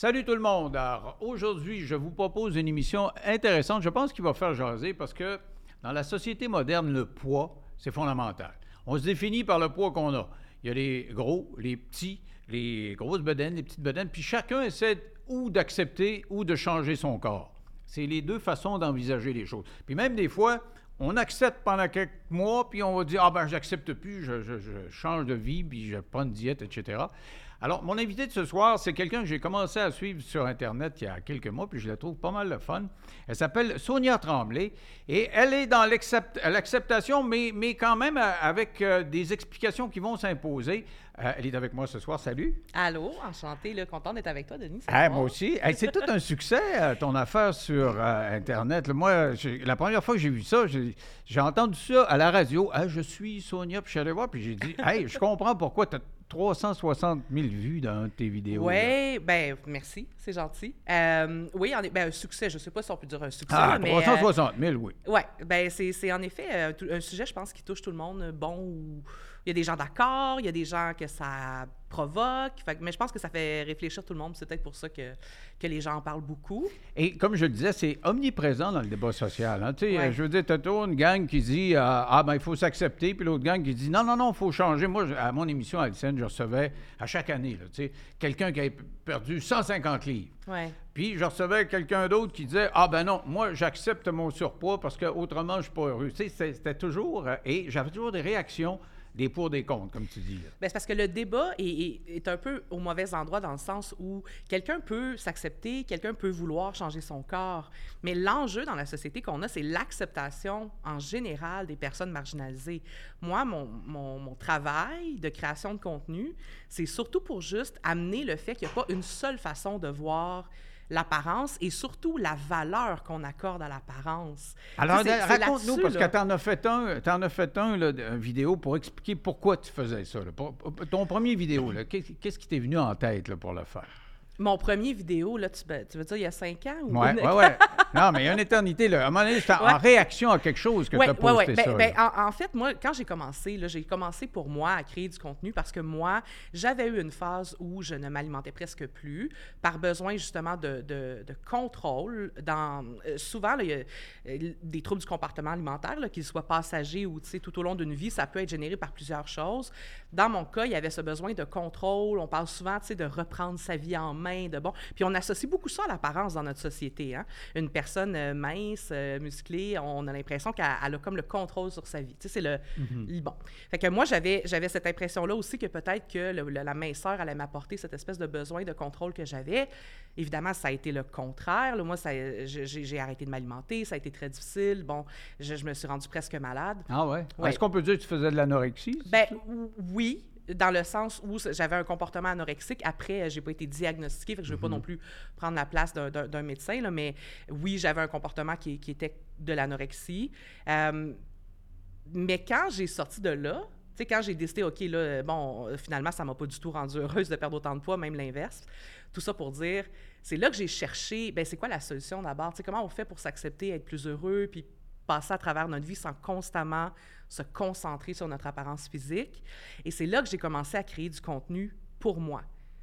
Salut tout le monde. Aujourd'hui, je vous propose une émission intéressante. Je pense qu'il va faire jaser parce que dans la société moderne, le poids, c'est fondamental. On se définit par le poids qu'on a. Il y a les gros, les petits, les grosses bedaines, les petites bedaines, puis chacun essaie ou d'accepter ou de changer son corps. C'est les deux façons d'envisager les choses. Puis même des fois, on accepte pendant quelques mois, puis on va dire Ah ben, j'accepte plus, je, je, change de vie, puis je prends une diète, etc. Alors, mon invité de ce soir, c'est quelqu'un que j'ai commencé à suivre sur Internet il y a quelques mois, puis je la trouve pas mal le fun. Elle s'appelle Sonia Tremblay, et elle est dans l'acceptation, mais, mais quand même euh, avec euh, des explications qui vont s'imposer. Euh, elle est avec moi ce soir. Salut. Allô, enchanté, content d'être avec toi, Denis. Ah, moi aussi. c'est tout un succès, ton affaire sur Internet. moi, la première fois que j'ai vu ça, j'ai entendu ça à la radio. Ah, je suis Sonia, puis je suis allé voir, puis j'ai dit, hey, je comprends pourquoi tu as 360 000 vues dans tes vidéos. Oui, ben merci, c'est gentil. Euh, oui, en, ben, un succès, je ne sais pas si on peut dire un succès. Ah, 360 000, oui. Oui, ben c'est en effet euh, un sujet, je pense, qui touche tout le monde, bon ou y a des gens d'accord, il y a des gens que ça provoque. mais je pense que ça fait réfléchir tout le monde. C'est peut-être pour ça que, que les gens en parlent beaucoup. Et comme je le disais, c'est omniprésent dans le débat social. Hein. Je veux dire, tu as toujours une gang qui dit euh, Ah, ben il faut s'accepter, puis l'autre gang qui dit Non, non, non, il faut changer. Moi, à mon émission à LCN, je recevais à chaque année quelqu'un qui avait perdu 150 livres. Puis je recevais quelqu'un d'autre qui disait Ah, ben non, moi, j'accepte mon surpoids parce qu'autrement, je ne suis pas heureux. C'était toujours. Euh, et j'avais toujours des réactions des pour, des contre, comme tu dis. Bien, c'est parce que le débat est, est, un peu au mauvais endroit dans le sens où quelqu'un peut s'accepter, quelqu'un peut vouloir changer son corps, mais l'enjeu dans la société qu'on a, c'est l'acceptation en général des personnes marginalisées. Moi, mon, mon, mon travail de création de contenu, c'est surtout pour juste amener le fait qu'il n'y a pas une seule façon de voir l'apparence et surtout la valeur qu'on accorde à l'apparence. Alors, raconte-nous, parce que tu en as fait un, en as fait un, là, vidéo pour expliquer pourquoi tu faisais ça. Ton premier vidéo, qu'est-ce qui t'est venu en tête pour le faire? Mon premier vidéo, là, tu, tu, veux dire il y a cinq ans? Oui, oui, oui. Non, mais il y a une éternité. Là. À un moment donné, c'était en réaction à quelque chose que tu as posté ouais, ça. Ben, ben, en, fait, moi, quand j'ai commencé, j'ai commencé pour moi à créer du contenu parce que moi, j'avais eu une phase où je ne m'alimentais presque plus par besoin justement de, de, de contrôle. Dans, euh, souvent, il y a euh, des troubles du comportement alimentaire, qu'ils soient passagers ou tout au long d'une vie, ça peut être généré par plusieurs choses. Dans mon cas, il y avait ce besoin de contrôle. On parle souvent de reprendre sa vie en main, de bon. Puis on associe beaucoup ça à l'apparence dans notre société. Hein? Une personne euh, mince, euh, musclée, on a l'impression qu'elle a comme le contrôle sur sa vie. Tu sais, c'est le, mm-hmm. bon. Fait que moi, j'avais, j'avais cette impression-là aussi que peut-être que la minceur allait m'apporter cette espèce de besoin de contrôle que j'avais. Évidemment, ça a été le contraire. Moi, j'ai, arrêté de m'alimenter. Ça a été très difficile. Bon, je, je me suis rendue presque malade. Ah ouais? Est-ce qu'on peut dire que tu faisais de l'anorexie? Ben oui, dans le sens où j'avais un comportement anorexique. Après, j'ai pas été diagnostiquée, fait que je ne veux pas mm-hmm. non plus prendre la place d'un médecin, là, mais oui, j'avais un comportement qui, était de l'anorexie. Euh, mais quand j'ai sorti de là, tu sais, quand j'ai décidé, OK, là, bon, finalement, ça m'a pas du tout rendue heureuse de perdre autant de poids, même l'inverse. Tout ça pour dire, c'est là que j'ai cherché, ben c'est quoi la solution d'abord? Tu sais, comment on fait pour s'accepter, être plus heureux, puis passer à travers notre vie sans constamment se concentrer sur notre apparence physique. Et c'est là que j'ai commencé à créer du contenu pour moi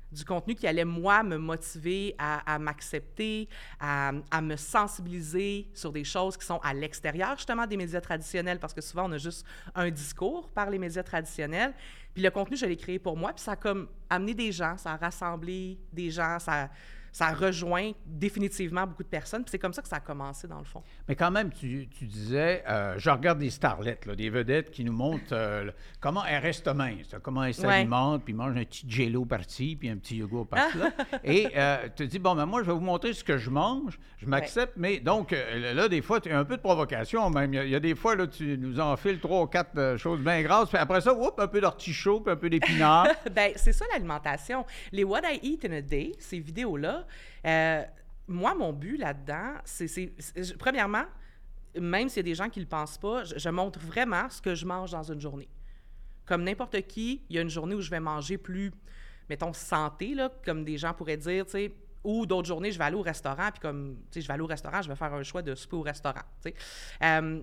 du contenu qui allait, moi, me motiver à, m'accepter, à, me sensibiliser sur des choses qui sont à l'extérieur, justement, des médias traditionnels, parce que souvent, on a juste un discours par les médias traditionnels. Puis le contenu, je l'ai créé pour moi, puis ça a comme amené des gens, ça a rassemblé des gens, ça, ça rejoint définitivement beaucoup de personnes. c'est comme ça que ça a commencé, dans le fond. Mais quand même, tu, tu disais, euh, je regarde des starlettes, là, des vedettes qui nous montrent euh, comment elles restent minces, comment elles s'alimentent, puis mangent un petit jello par-ci, puis un petit yogourt par là Et euh, tu te dis, bon, ben moi, je vais vous montrer ce que je mange, je m'accepte, mais donc, là, des fois, tu as un peu de provocation même. Il y, a, des fois, là, tu nous enfiles trois ou quatre choses bien grasses, puis après ça, oups, un peu d'artichaut, puis un peu d'épinards. ben c'est ça l'alimentation. Les What I Eat in a Day, ces vidéos-là, euh, moi, mon but là-dedans, c'est, premièrement, même s'il y a des gens qui ne le pensent pas, je, montre vraiment ce que je mange dans une journée. Comme n'importe qui, il y a une journée où je vais manger plus, mettons, santé, là, comme des gens pourraient dire, tu sais, ou d'autres journées, je vais aller au restaurant, puis comme, tu sais, je vais aller au restaurant, je vais faire un choix de souper au restaurant, tu sais. Euh,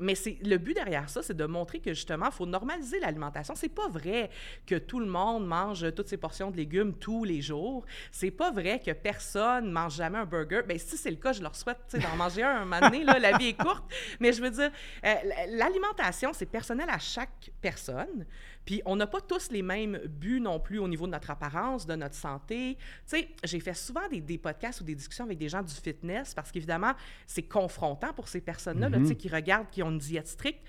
mais le but derrière ça, c'est de montrer que justement, il faut normaliser l'alimentation. C'est pas vrai que tout le monde mange toutes ses portions de légumes tous les jours. C'est pas vrai que personne mange jamais un burger. Bien, si c'est le cas, je leur souhaite d'en manger un un moment donné. La vie est courte. Mais je veux dire, euh, l'alimentation, c'est personnel à chaque personne. Puis on n'a pas tous les mêmes buts non plus au niveau de notre apparence, de notre santé. Tu sais, j'ai fait souvent des, des, podcasts ou des discussions avec des gens du fitness parce qu'évidemment, c'est confrontant pour ces personnes-là, tu sais, mm-hmm. qui regardent, qui ont une diète stricte.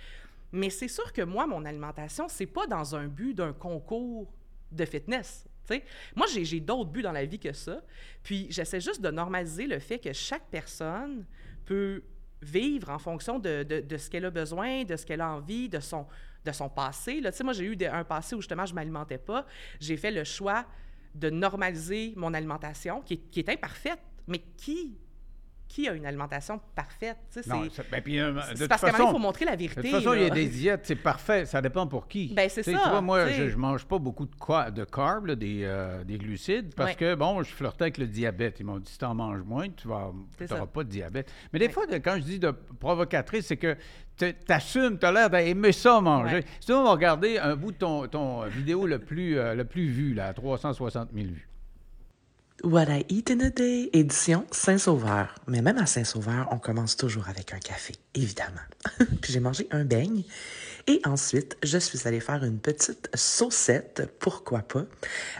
Mais c'est sûr que moi, mon alimentation, c'est pas dans un but d'un concours de fitness. sais. Moi, j'ai d'autres buts dans la vie que ça. Puis j'essaie juste de normaliser le fait que chaque personne peut vivre en fonction de, de, de ce qu'elle a besoin, de ce qu'elle a envie, de son, de son passé. Là. Moi, j'ai eu un passé où justement je m'alimentais pas. J'ai fait le choix de normaliser mon alimentation, qui est, qui est imparfaite, mais qui qui a une alimentation parfaite? C'est ben, euh, parce qu'à il faut montrer la vérité. De toute façon, il y a des diètes, c'est parfait. Ça dépend pour qui. Ben, c'est ça. Tu vois, moi, je, ne mange pas beaucoup de, de carbs, des, euh, des, glucides, parce que, bon, je flirtais avec le diabète. Ils m'ont dit, si tu en manges moins, tu n'auras pas de diabète. Mais des fois, quand je dis de provocatrice, c'est que tu assumes, tu as l'air d'aimer ça manger. Si on va regarder un bout de ton, ton vidéo le plus, euh, le plus vu, là, à 360 000 vues. What I Eat in a Day, édition Saint-Sauveur. Mais même à Saint-Sauveur, on commence toujours avec un café, évidemment. Puis j'ai mangé un beigne et ensuite, je suis allée faire une petite saucette, pourquoi pas,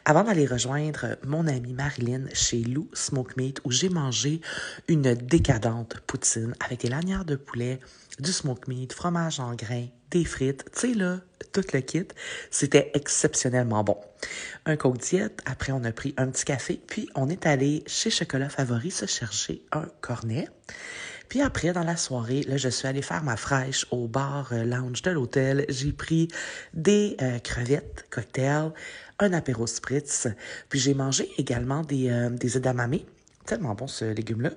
avant d'aller rejoindre mon amie Marilyn chez Lou Smoke Meat où j'ai mangé une décadente poutine avec des lanières de poulet, du smoke meat, fromage en grains, des frites, tu sais là, tout le kit. C'était exceptionnellement bon. Un coke diète, après on a pris un petit café, puis on est allé chez Chocolat Favori se chercher un cornet. Puis après, dans la soirée, là, je suis allée faire ma fraîche au bar euh, lounge de l'hôtel. J'ai pris des euh, crevettes, cocktails, un apéro spritz. Puis j'ai mangé également des, euh, des edamame. Tellement bon ce légume-là.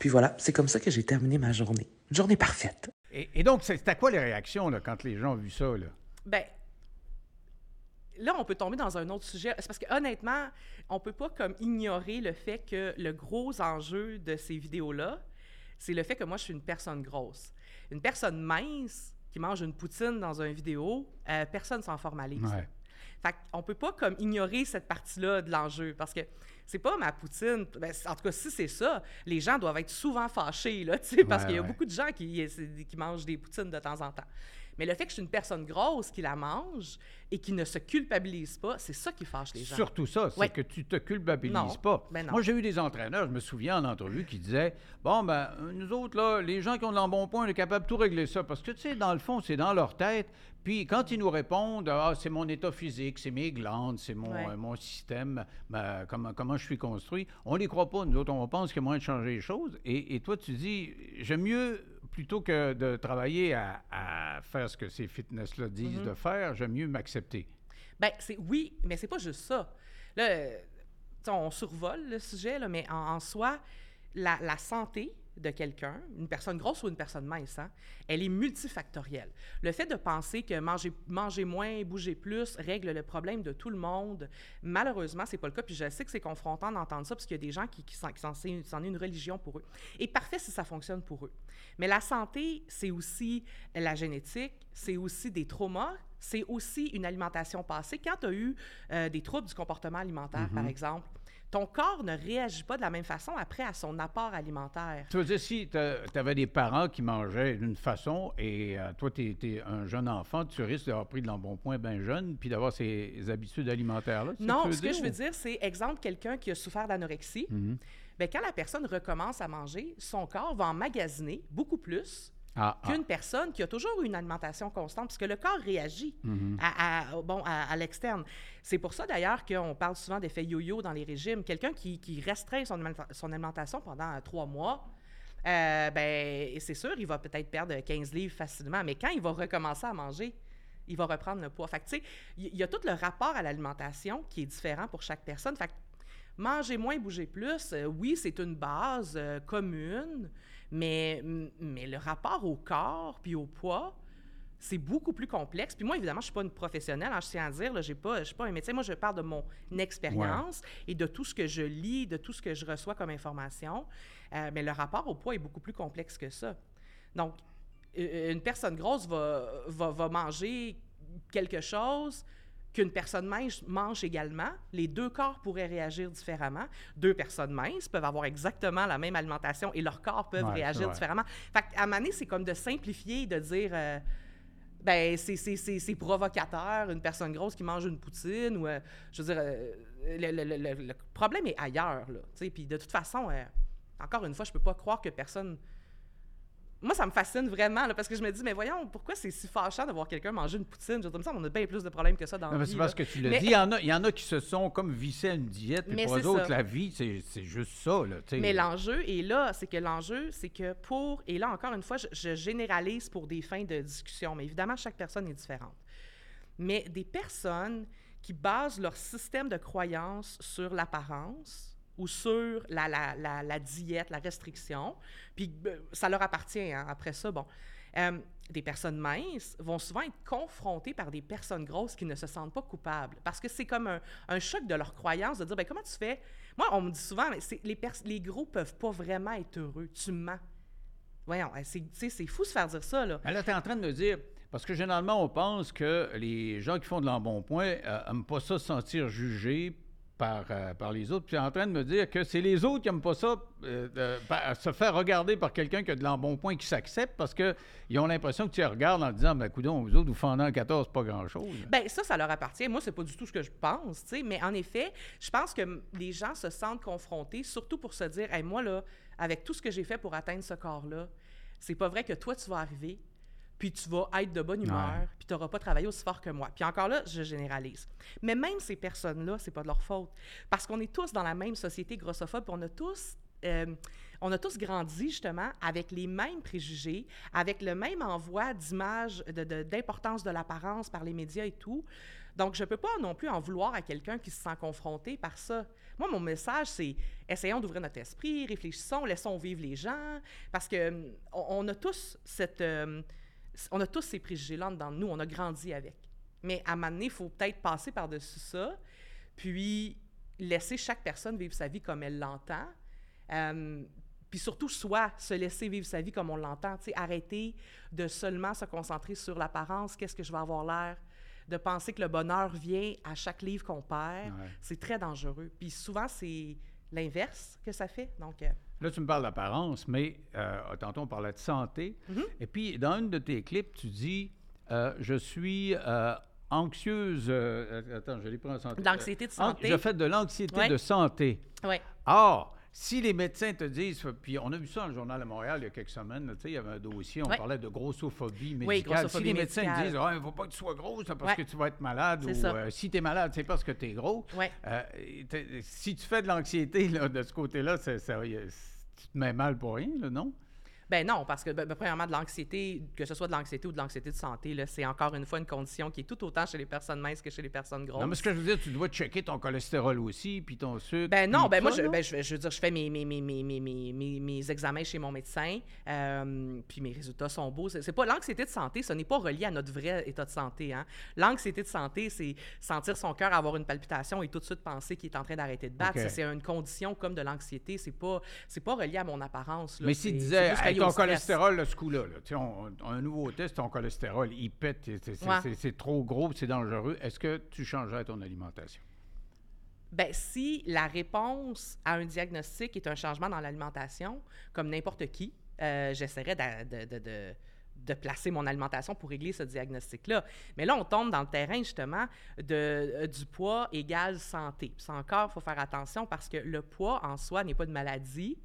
Puis voilà, c'est comme ça que j'ai terminé ma journée. Journée parfaite. Et, donc, c'était quoi les réactions là, quand les gens ont vu ça? Là? Ben, là, on peut tomber dans un autre sujet. C'est parce que honnêtement, on peut pas comme ignorer le fait que le gros enjeu de ces vidéos-là, c'est le fait que moi, je suis une personne grosse. Une personne mince qui mange une poutine dans une vidéo, euh, personne s'en formalise. Ouais. Fait qu'on peut pas comme ignorer cette partie-là de l'enjeu parce que c'est pas ma poutine. Ben, en tout cas, si c'est ça, les gens doivent être souvent fâchés, là, parce qu'il y a beaucoup de gens qui, qui mangent des poutines de temps en temps. Mais le fait que je suis une personne grosse qui la mange et qui ne se culpabilise pas, c'est ça qui fâche les gens. Surtout ça, c'est que tu te culpabilises pas. Ben Moi, j'ai eu des entraîneurs, je me souviens en entrevue, qui disaient Bon, ben, nous autres, là, les gens qui ont de l'embonpoint, on est capable de tout régler ça. Parce que, tu sais, dans le fond, c'est dans leur tête. Puis quand ils nous répondent, ah, c'est mon état physique, c'est mes glandes, c'est mon, euh, mon système, ben, comment, comment je suis construit, on ne les croit pas. Nous autres, on pense qu'il y a moyen de changer les choses. Et, et toi, tu dis, j'aime mieux plutôt que de travailler à, faire ce que ces fitness-là disent mm-hmm. de faire, j'aime mieux m'accepter. Bien, c'est oui, mais c'est pas juste ça. Là, on survole le sujet, là, mais en, soi, la, la santé, de quelqu'un, une personne grosse ou une personne mince, hein, elle est multifactorielle. Le fait de penser que manger, manger moins, bouger plus règle le problème de tout le monde, malheureusement, c'est pas le cas. Puis je sais que c'est confrontant d'entendre ça parce qu'il y a des gens qui, qui, qui s'en est une religion pour eux. Et parfait si ça fonctionne pour eux. Mais la santé, c'est aussi la génétique, c'est aussi des traumas, c'est aussi une alimentation passée. Quand tu as eu euh, des troubles du comportement alimentaire, par mm-hmm. exemple, ton corps ne réagit pas de la même façon après à son apport alimentaire. Tu veux dire, si tu avais des parents qui mangeaient d'une façon et euh, toi, tu es, un jeune enfant, tu risques d'avoir pris de l'embonpoint bien jeune puis d'avoir ces habitudes alimentaires-là? Non, ce que, je veux dire, c'est, exemple, quelqu'un qui a souffert d'anorexie. Mm-hmm. Bien, quand la personne recommence à manger, son corps va emmagasiner beaucoup plus ah, ah. qu'une personne qui a toujours une alimentation constante, parce que le corps réagit mhm. à, bon, à, l'externe. C'est pour ça d'ailleurs qu'on parle souvent d'effet yo-yo dans les régimes. Quelqu'un qui, restreint son, son, alimentation pendant trois mois, euh, ben, c'est sûr, il va peut-être perdre 15 livres facilement, mais quand il va recommencer à manger, il va reprendre le poids. Fait tu sais, il y, a tout le rapport à l'alimentation qui est différent pour chaque personne. Fait manger moins, bouger plus, euh, oui, c'est une base euh, commune, mais, mais le rapport au corps puis au poids, c'est beaucoup plus complexe. Puis moi, évidemment, je ne suis pas une professionnelle, hein, je tiens à dire, je ne suis pas un médecin. Moi, je parle de mon expérience et de tout ce que je lis, de tout ce que je reçois comme information. Euh, mais le rapport au poids est beaucoup plus complexe que ça. Donc, une personne grosse va, va, va manger quelque chose qu'une personne mince mange également, les deux corps pourraient réagir différemment. Deux personnes minces peuvent avoir exactement la même alimentation et leurs corps peuvent Ouais, réagir différemment. Fait à donné, c'est comme de simplifier, de dire... euh, ben, c'est- c'est c'est- c'est provocateur, une personne grosse qui mange une poutine, ou, euh, je veux dire, euh, le, le- le- problème est ailleurs, là, puis de toute façon, encore une fois, je peux pas croire que personne... Moi, ça me fascine vraiment, là, parce que je me dis, mais voyons, pourquoi c'est si fâchant de voir quelqu'un manger une poutine? Je me semble on a bien plus de problèmes que ça dans Non, la vie, c'est parce là. que tu l'as Mais- dit. Il y, en a, il y en a qui se sont comme vissés à une diète. Mais pour eux autres, ça. la vie, c'est juste ça. Là. Mais l'enjeu est là, c'est que l'enjeu, c'est que pour, et là encore une fois, je, je généralise pour des fins de discussion, mais évidemment, chaque personne est différente. Mais des personnes qui basent leur système de croyance sur l'apparence ou sur la, la, la, diète, la restriction, puis euh, ça leur appartient, hein, après ça, bon. Euh, des personnes minces vont souvent être confrontées par des personnes grosses qui ne se sentent pas coupables. Parce que c'est comme un, choc de leur croyance de dire, ben comment tu fais? Moi, on me dit souvent, mais les, les gros peuvent pas vraiment être heureux. Tu mens. Voyons, c'est fou se faire dire ça, là. Mais en train de me dire, parce que généralement, on pense que les gens qui font de l'embonpoint n'aiment pas ça se sentir jugés par, euh, par les autres. Puis tu es en train de me dire que c'est les autres qui n'aiment pas ça, euh, se faire regarder par quelqu'un qui a de l'embonpoint qui s'accepte parce qu'ils ont l'impression que tu les regardes en disant, ben coudonc, vous autres, vous fendez en 14, c'est pas grand-chose. Ben ça, ça leur appartient. Moi, c'est pas du tout ce que je pense, tu sais. Mais en effet, je pense que les gens se sentent confrontés, surtout pour se dire, moi là, avec tout ce que j'ai fait pour atteindre ce corps-là, c'est pas vrai que toi tu vas arriver, puis tu vas être de bonne humeur, Ouais. puis tu n'auras pas travaillé aussi fort que moi. Puis encore là, je généralise. Mais même ces personnes-là, c'est pas de leur faute, parce qu'on est tous dans la même société grossophobe, puis on a tous euh, on a tous grandi justement avec les mêmes préjugés, avec le même envoi d'images, de- de- d'importance de, l'apparence par les médias et tout. Donc, je ne peux pas non plus en vouloir à quelqu'un qui se sent confronté par ça. Moi, mon message, c'est essayons d'ouvrir notre esprit, réfléchissons, laissons vivre les gens, parce que hum, on, on a tous cette, euh, on a tous ces préjugés-là dans nous, on a grandi avec. Mais à un moment donné, il faut peut-être passer par-dessus ça, puis laisser chaque personne vivre sa vie comme elle l'entend. Euh, puis surtout, soit se laisser vivre sa vie comme on l'entend, arrêter de seulement se concentrer sur l'apparence, qu'est-ce que je vais avoir l'air, de penser que le bonheur vient à chaque livre qu'on perd, Ouais. c'est très dangereux. Puis souvent, c'est l'inverse que ça fait. Donc, euh, Là, tu me parles d'apparence, mais euh, tantôt, on parlait de santé. Mm-hmm. Et puis, dans une de tes clips, tu dis euh, Je suis euh, anxieuse. euh, attends, je l'ai pris en santé. D'anxiété de an- santé. Je fais de l'anxiété Ouais. de santé. ouais. Or, si les médecins te disent, puis on a vu ça dans le Journal de Montréal il y a quelques semaines, là, tu sais, il y avait un dossier, on Ouais. parlait de grossophobie médicale. Oui, grossophobie si les médecins médicale. disent, Ah, il ne faut pas que tu sois grosse parce Ouais. que tu vas être malade, C'est ou ça. euh, si tu es malade, c'est parce que tu es gros. Ouais. Euh, si tu fais de l'anxiété de ce côté-là, c'est- ça- mets mal pour rien, là, non? Ben non, parce que, ben, ben, premièrement, de l'anxiété, que ce soit de l'anxiété ou de l'anxiété de santé, là, c'est encore une fois une condition qui est tout autant chez les personnes minces que chez les personnes grosses. Non, mais ce que je veux dire, tu dois checker ton cholestérol aussi, puis ton sucre. Ben non, ben moi, je, ben, je, je veux dire, je fais mes, mes, mes, mes, mes, mes, mes- mes examens chez mon médecin, euh, puis mes résultats sont beaux. C'est pas l'anxiété de santé, ce n'est pas relié à notre vrai état de santé. Hein. L'anxiété de santé, c'est sentir son cœur avoir une palpitation et tout de suite penser qu'il est en train d'arrêter de battre. C'est une condition comme de l'anxiété. C'est pas, c'est pas relié à mon apparence. là. Mais s'il disait, Hey, ton stress. cholestérol, là, ce coup-là, là, tu sais, on, on a un nouveau test, ton cholestérol, il pète, c'est- c'est Ouais. c'est- c'est trop gros, c'est dangereux. Est-ce que tu changerais ton alimentation? Ben, si la réponse à un diagnostic est un changement dans l'alimentation, comme n'importe qui, euh, j'essaierais d'a- de, de- de- de placer mon alimentation pour régler ce diagnostic-là. Mais là, on tombe dans le terrain, justement, de, euh, du poids égale santé. Puis ça encore, il faut faire attention parce que le poids en soi n'est pas de maladie.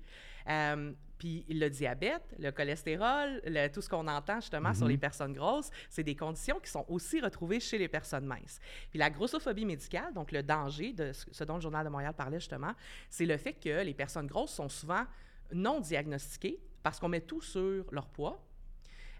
Euh, puis le diabète, le cholestérol, le- tout ce qu'on entend justement sur les personnes grosses, c'est des conditions qui sont aussi retrouvées chez les personnes minces. Puis la grossophobie médicale, donc le danger de ce dont le Journal de Montréal parlait justement, c'est le fait que les personnes grosses sont souvent non diagnostiquées parce qu'on met tout sur leur poids.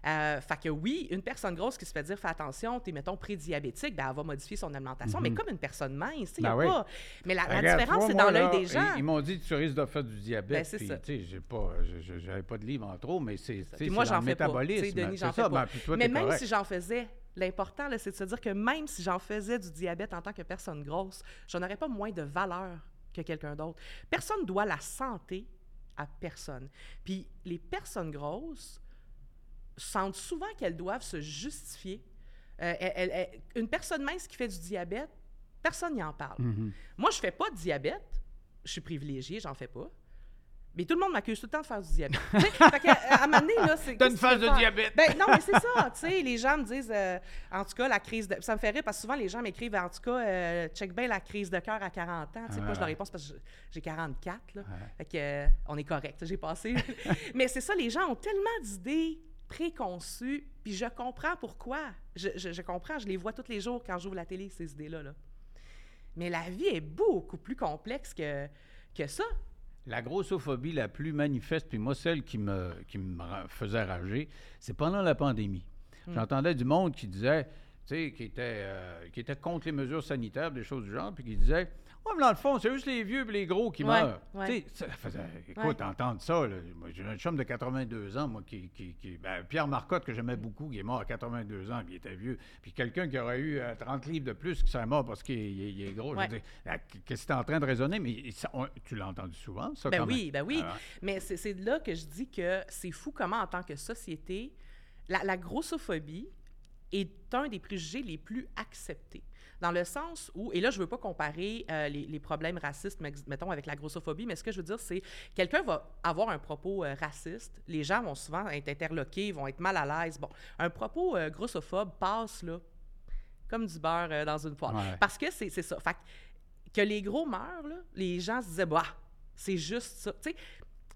Euh, fait que oui, une personne grosse qui se fait dire fais attention, t'es mettons prédiabétique, ben elle va modifier son alimentation, mais comme une personne mince, y a Ben oui. pas. Mais la, différence, c'est dans l'œil des gens. Ils, ils m'ont dit que tu risques de faire du diabète. Ben, c'est tu sais, j'ai pas, j'avais pas de livre en trop, mais c'est, tu sais, Puis c'est moi, j'en fais pas. Tu métabolisme. sais, Denis, c'est j'en fais ça, pas. ben, puis toi, Mais même si j'en faisais, l'important, c'est de se dire que même si j'en faisais du diabète en tant que personne grosse, je n'aurais pas moins de valeur que quelqu'un d'autre. Personne doit la santé à personne. Puis les personnes grosses sentent souvent qu'elles doivent se justifier. Euh, une personne mince qui fait du diabète, personne n'y en parle. Mhm. Moi, je fais pas de diabète. Je suis privilégiée, j'en fais pas. Mais tout le monde m'accuse tout le temps de faire du diabète. Fait que, à là, c'est. T'as une phase de diabète. Ben non, mais c'est ça. Tu sais, les gens me disent, euh, en tout cas, la crise de. Ça me fait rire parce que souvent, les gens m'écrivent, en tout cas, euh, check bien la crise de cœur à 40 ans. Tu sais, Ah pas, je leur réponds parce que j'ai 44, là. Ouais. Fait que, euh, on est correct. J'ai passé. mais c'est ça, les gens ont tellement d'idées préconçues, puis je comprends pourquoi. Je, je- je comprends, je les vois tous les jours quand j'ouvre la télé, ces idées-là. Là. Mais la vie est beaucoup plus complexe que, que ça. La grossophobie la plus manifeste, puis moi, celle qui me, qui me faisait rager, c'est pendant la pandémie. J'entendais du monde qui disait, tu sais, qui était, euh, qui était contre les mesures sanitaires, des choses du genre, puis qui disait Mais dans le fond, c'est juste les vieux et les gros qui Ouais, meurent. ouais. Ça. Écoute, entendre ça, moi, j'ai un chum de 82 ans, moi, qui. qui, qui- ben, Pierre Marcotte, que j'aimais beaucoup, qui est mort à 82 ans, puis il était vieux. Puis quelqu'un qui aurait eu euh, 30 livres de plus, qui serait mort parce qu'il est, gros. Ouais. ah, qu'est-ce que tu es en train de raisonner? Mais ça, on- tu l'as entendu souvent, ça, Ben quand oui, même. ben oui. Ah ouais. Mais c'est c'est là que je dis que c'est fou comment, en tant que société, la, la grossophobie est un des préjugés les plus acceptés. Dans le sens où, et là, je ne veux pas comparer euh, les, les problèmes racistes, mettons, avec la grossophobie, mais ce que je veux dire, c'est quelqu'un va avoir un propos euh, raciste, les gens vont souvent être interloqués, vont être mal à l'aise. Bon, un propos euh, grossophobe passe, là, comme du beurre euh, dans une poêle. Ouais. Parce que c'est ça. Fait que les gros meurent, là, les gens se disaient, bah, c'est juste ça. Tu sais,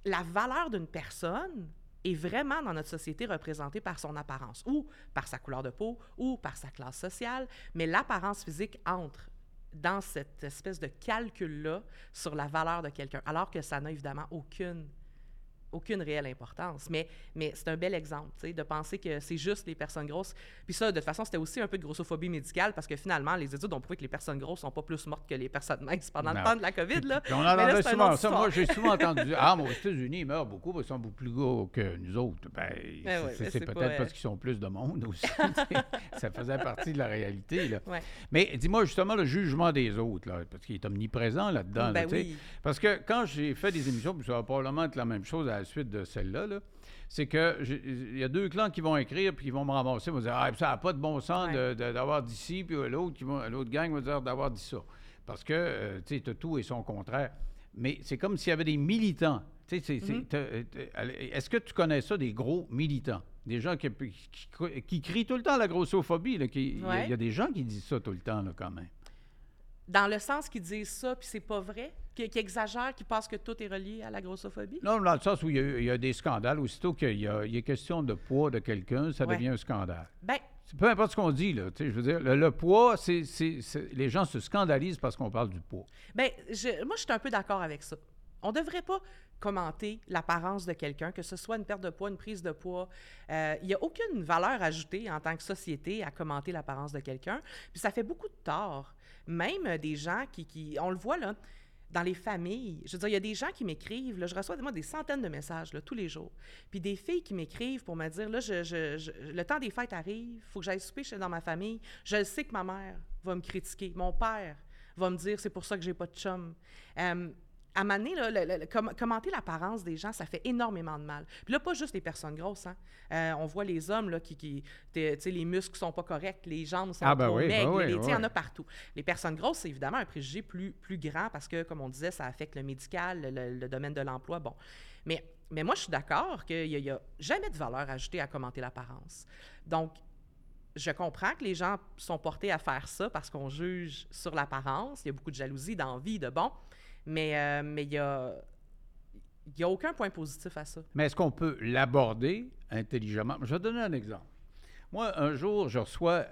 la valeur d'une personne est vraiment dans notre société représentée par son apparence, ou par sa couleur de peau, ou par sa classe sociale, mais l'apparence physique entre dans cette espèce de calcul-là sur la valeur de quelqu'un, alors que ça n'a évidemment aucune aucune réelle importance. Mais, mais c'est un bel exemple, tu sais, de penser que c'est juste les personnes grosses. Puis ça, de toute façon, c'était aussi un peu de grossophobie médicale parce que finalement, les études ont prouvé que les personnes grosses sont pas plus mortes que les personnes minces pendant Non. le temps de la COVID. Là. Puis on Mais là, entendait c'est une souvent ça. Moi, j'ai souvent entendu Ah, mais aux États-Unis, ils meurent beaucoup parce qu'ils sont beaucoup plus gros que nous autres. Ben, Ben c'est- ouais, mais peut-être pas, parce qu'ils sont plus de monde aussi. ça faisait partie de la réalité. Là. Ouais. Mais dis-moi justement le jugement des autres, là, parce qu'il est omniprésent là-dedans. là, Ben tu sais. oui. Parce que quand j'ai fait des émissions, puis ça va probablement être la même chose à la suite de celle-là, là, c'est que j'ai- il y a deux clans qui vont écrire puis qui vont me ramasser, ils vont dire Ah, ça n'a pas de bon sens Ouais. d'avoir dit ci, puis l'autre qui va- l'autre gang va dire d'avoir dit ça. Parce que, euh, tu sais, tout et son contraire. Mais c'est comme s'il y avait des militants. Tu sais, Mm-hmm. Est-ce que tu connais ça, des gros militants? Des gens qui, qui- qui crient tout le temps la grossophobie. Il y a- Ouais. il y, a des gens qui disent ça tout le temps, là, quand même. Dans le sens qu'ils disent ça, puis c'est pas vrai, qui, qui exagèrent, qui pensent que tout est relié à la grossophobie? Non, dans le sens où il y a, il y a des scandales, aussitôt qu'il y y a question de poids de quelqu'un, ça Ouais. devient un scandale. Ben, peu importe ce qu'on dit, là. tu sais, Je veux dire, le, le poids, c'est, les gens se scandalisent parce qu'on parle du poids. Je- moi, je suis un peu d'accord avec ça. On ne devrait pas commenter l'apparence de quelqu'un, que ce soit une perte de poids, une prise de poids. Euh, Il n'y a aucune valeur ajoutée en tant que société à commenter l'apparence de quelqu'un. Puis ça fait beaucoup de tort. Même euh, des gens qui, On le voit, là, dans les familles. Je veux dire, il y a des gens qui m'écrivent. là, Je reçois moi, des centaines de messages là, tous les jours. Puis des filles qui m'écrivent pour me dire là, le temps des fêtes arrive, il faut que j'aille souper chez dans ma famille. Je sais que ma mère va me critiquer. Mon père va me dire c'est pour ça que j'ai pas de chum. À donné, là, le- le- le- com- commenter l'apparence des gens, ça fait énormément de mal. Puis là, pas juste les personnes grosses. Hein. Euh, on voit les hommes là, qui, qui t'es- tu sais, les muscles sont pas corrects, les jambes sont Ah, ben trop oui, ben maigres. oui, sais, Il y en a partout. Les personnes grosses, c'est évidemment un préjugé plus, plus grand parce que, comme on disait, ça affecte le médical, le, le domaine de l'emploi. Bon. Mais, mais moi, je suis d'accord qu'il n'y a, jamais de valeur ajoutée à commenter l'apparence. Donc, je comprends que les gens sont portés à faire ça parce qu'on juge sur l'apparence. Il y a beaucoup de jalousie, d'envie, de bon. Mais euh, mais il y a, il y a aucun point positif à ça. Mais est-ce qu'on peut l'aborder intelligemment? Je vais donner un exemple. Moi, un jour, je reçois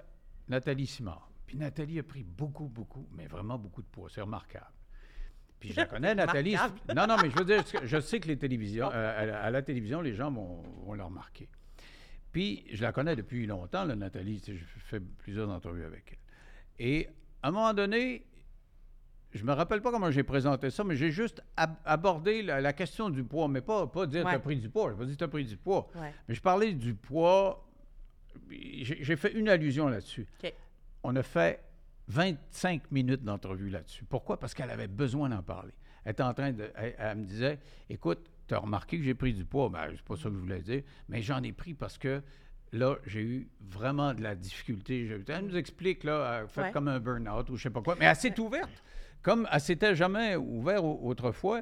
Nathalie Simard. Puis Nathalie a pris beaucoup, beaucoup, mais vraiment beaucoup de poids. C'est remarquable. Puis je la connais, Nathalie. Non, non, mais je veux dire, je sais que les télévisions, euh, à, la télévision, les gens vont, vont le remarquer. Puis je la connais depuis longtemps, là, Nathalie. Je fais plusieurs entrevues avec elle. Et à un moment donné, je me rappelle pas comment j'ai présenté ça, mais j'ai juste ab- abordé la, la question du poids, mais pas, pas dire Ouais. tu as pris du poids. Je pas dit tu as pris du poids. Ouais. Mais je parlais du poids. J'ai fait une allusion là-dessus. On a fait 25 minutes d'entrevue là-dessus. Pourquoi? Parce qu'elle avait besoin d'en parler. Elle était en train de. Elle, elle me disait Écoute, tu as remarqué que j'ai pris du poids? Ben, c'est pas ça que je voulais dire, mais j'en ai pris parce que là, j'ai eu vraiment de la difficulté. Elle nous explique, là, elle fait Ouais. comme un burn-out ou je sais pas quoi, mais elle s'est ouverte. Comme elle s'était jamais ouverte au- autrefois.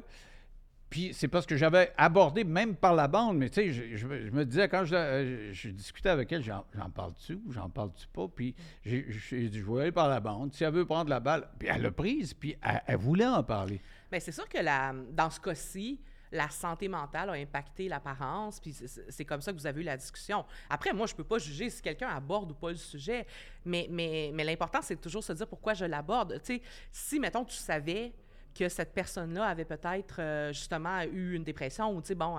Puis c'est parce que j'avais abordé, même par la bande, mais tu sais, je, me- disais, quand je, euh, discutais avec elle, j'en, parle-tu ou j'en parle-tu pas? Puis j'ai, dit, je vais aller par la bande. Si elle veut prendre la balle, puis elle l'a prise, puis elle, voulait en parler. Bien, c'est sûr que la, dans ce cas-ci, la santé mentale a impacté l'apparence, puis c'est- comme ça que vous avez eu la discussion. Après, moi, je peux pas juger si quelqu'un aborde ou pas le sujet, mais, mais, mais l'important, c'est toujours se dire pourquoi je l'aborde. Tu sais, si, mettons, tu savais que cette personne-là avait peut-être euh, justement eu une dépression ou, tu sais, bon,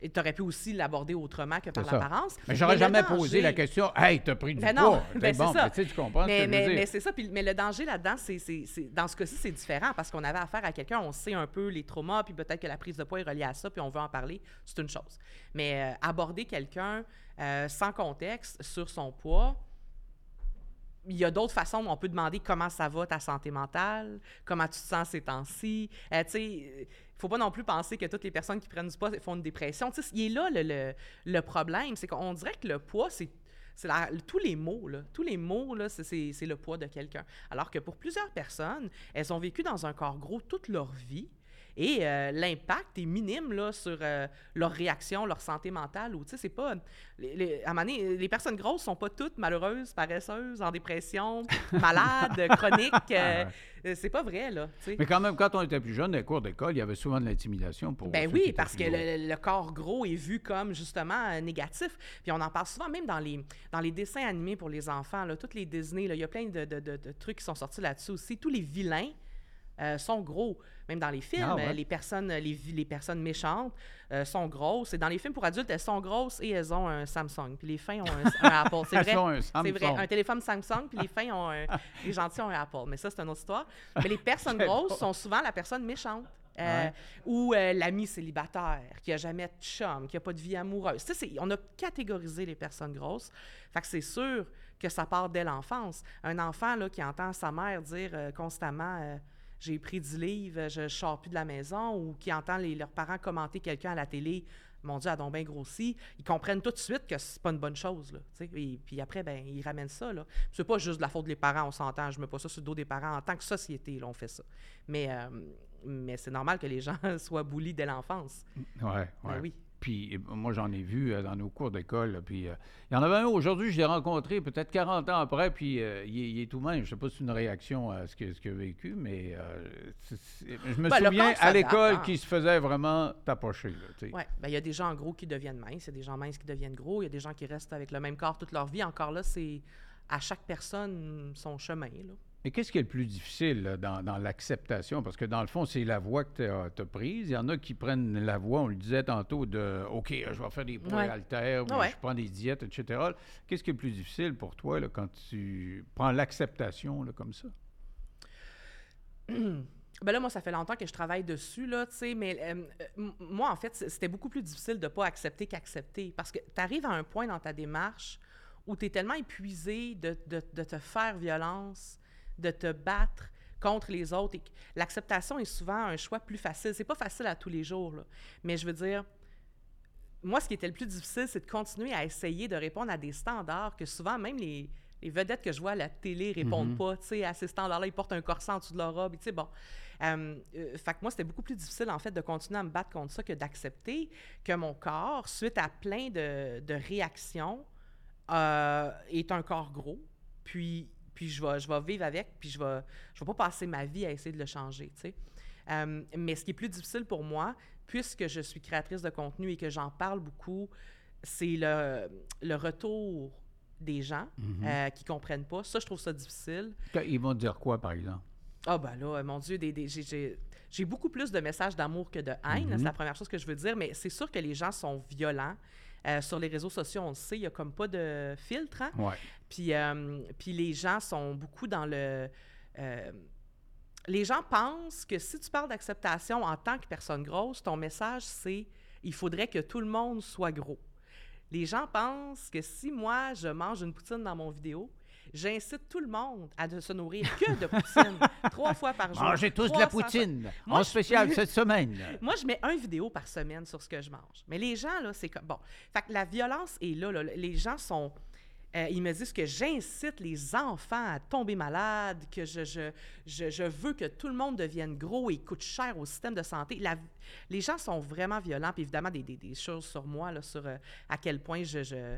tu aurais pu aussi l'aborder autrement que par l'apparence. Mais j'aurais jamais posé la question, hey, t'as pris du ben poids. non, C'est ben c'est bon, ça. mais tu sais, tu comprends mais, ce que je mais, veux dire. mais c'est ça. Puis, mais le danger là-dedans, c'est, dans ce cas-ci, c'est différent parce qu'on avait affaire à quelqu'un, on sait un peu les traumas, puis peut-être que la prise de poids est reliée à ça, puis on veut en parler, c'est une chose. Mais euh, aborder quelqu'un euh, sans contexte sur son poids, il y a d'autres façons où on peut demander comment ça va ta santé mentale, comment tu te sens ces temps-ci. Euh, tu sais, il faut pas non plus penser que toutes les personnes qui prennent du poids font une dépression. Tu sais, il est là le, le- le problème, c'est qu'on dirait que le poids, c'est la- tous les mots, là. Tous les mots, là, c'est le poids de quelqu'un. Alors que pour plusieurs personnes, elles ont vécu dans un corps gros toute leur vie. Et euh, l'impact est minime là, sur euh, leur réaction, leur santé mentale. Ou, c'est pas... Les, les- à un moment donné, les personnes grosses sont pas toutes malheureuses, paresseuses, en dépression, malades, chroniques. euh, euh, c'est pas vrai, là. Mais quand même, quand on était plus jeune, dans les cours d'école, il y avait souvent de l'intimidation pour Ben oui, parce que le, le corps gros est vu comme justement euh, négatif. Puis on en parle souvent même dans les, dans les dessins animés pour les enfants, là, toutes les Disney, là, il y a plein de, de- de- de trucs qui sont sortis là-dessus aussi. Tous les vilains euh, sont gros. Même dans les films, Ah ouais? euh, les, personnes, les, les personnes méchantes euh, sont grosses. Et dans les films pour adultes, elles sont grosses et elles ont un Samsung. Puis les fins ont un, un Apple. C'est vrai. C'est vrai. Un téléphone Samsung, puis les fins ont un... Les gentils ont un Apple. Mais ça, c'est une autre histoire. Mais les personnes grosses sont souvent la personne méchante. Euh, Ouais. ou euh, l'ami célibataire qui a jamais de chum, qui a pas de vie amoureuse. Tu sais, c'est- on a catégorisé les personnes grosses. Fait que c'est sûr que ça part dès l'enfance. Un enfant là, qui entend sa mère dire euh, constamment j'ai pris 10 livres, je ne sors plus de la maison, ou qui entend les- leurs parents commenter quelqu'un à la télé, mon Dieu, a donc bien grossi, ils comprennent tout de suite que c'est pas une bonne chose. Là, et puis après, ben, ils ramènent ça. Là. C'est pas juste de la faute des parents, on s'entend, je mets pas ça sur le dos des parents. En tant que société, là, on fait ça. Mais, euh, mais c'est normal que les gens soient boulis dès l'enfance. Ouais, ouais. Ben oui. Puis euh, moi, j'en ai vu euh, dans nos cours d'école. Puis euh, il y en avait un aujourd'hui, je l'ai rencontré peut-être 40 ans après, puis euh, il, est, il est tout même. Je ne sais pas si c'est une réaction à ce qu'il a vécu, mais je me Ben, souviens à l'école hein. qui se faisait vraiment tapocher. Oui, ben, il y a des gens gros qui deviennent minces, il y a des gens minces qui deviennent gros, il y a des gens qui restent avec le même corps toute leur vie. Encore là, c'est à chaque personne son chemin. Là. Mais qu'est-ce qui est le plus difficile là, dans, dans l'acceptation? Parce que dans le fond, c'est la voie que tu as, prise. Il y en a qui prennent la voie, on le disait tantôt, de OK, je vais faire des poids Ouais. haltères, ou Ouais. je prends des diètes, etc. Qu'est-ce qui est le plus difficile pour toi là, quand tu prends l'acceptation comme ça? Ben là, moi, ça fait longtemps que je travaille dessus, là, tu sais, mais euh, moi, en fait, c'était beaucoup plus difficile de ne pas accepter qu'accepter. Parce que tu arrives à un point dans ta démarche où tu es tellement épuisé de, de- de te faire violence, de te battre contre les autres. Et l'acceptation est souvent un choix plus facile. C'est pas facile à tous les jours, là. Mais je veux dire, moi, ce qui était le plus difficile, c'est de continuer à essayer de répondre à des standards que souvent, même les, les vedettes que je vois à la télé répondent pas, tu sais, à ces standards-là. Ils portent un corset en dessous de leur robe, tu sais, bon. Euh, euh, fait que moi, c'était beaucoup plus difficile, en fait, de continuer à me battre contre ça que d'accepter que mon corps, suite à plein de, de réactions, euh, est un corps gros. Puis, puis je, vais, je vais vivre avec, puis je vais, je vais pas passer ma vie à essayer de le changer, tu sais. Euh, mais ce qui est plus difficile pour moi, puisque je suis créatrice de contenu et que j'en parle beaucoup, c'est le, le retour des gens euh, qui comprennent pas. Ça, je trouve ça difficile. Ils vont dire quoi, par exemple? Ah ben là, mon Dieu, des, des- j'ai- j'ai j'ai beaucoup plus de messages d'amour que de haine, Mhm. c'est la première chose que je veux dire, mais c'est sûr que les gens sont violents. Euh, sur les réseaux sociaux, on le sait, il y a comme pas de filtre. hein. Ouais. Puis, euh, puis les gens sont beaucoup dans le... euh, les gens pensent que si tu parles d'acceptation en tant que personne grosse, ton message, c'est il faudrait que tout le monde soit gros. Les gens pensent que si moi, je mange une poutine dans mon vidéo, J'incite tout le monde à de se nourrir que de poutine trois fois par jour. Mangez tous de la 300 poutine. Moi, en je- spécial cette semaine. Moi, je mets un vidéo par semaine sur ce que je mange. Mais les gens, là, c'est comme. Bon. Fait que la violence est là. là. Les gens sont. euh, ils me disent que j'incite les enfants à tomber malades, que je, je, je, je veux que tout le monde devienne gros et coûte cher au système de santé. La- les gens sont vraiment violents. Puis évidemment, des, des, des choses sur moi, là, sur euh, à quel point je,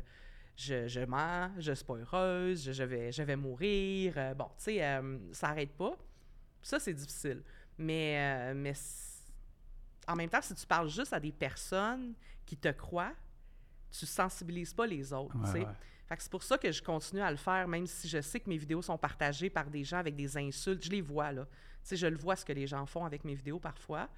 je, mens, je suis pas heureuse, je, je vais, je vais mourir. Euh, bon, tu sais, euh, ça n'arrête pas. Ça, c'est difficile. Mais, euh, mais en même temps, si tu parles juste à des personnes qui te croient, tu sensibilises pas les autres. Ouais, ouais. Fait que c'est pour ça que je continue à le faire, même si je sais que mes vidéos sont partagées par des gens avec des insultes. Je les vois, là. Tu sais, je le vois ce que les gens font avec mes vidéos parfois.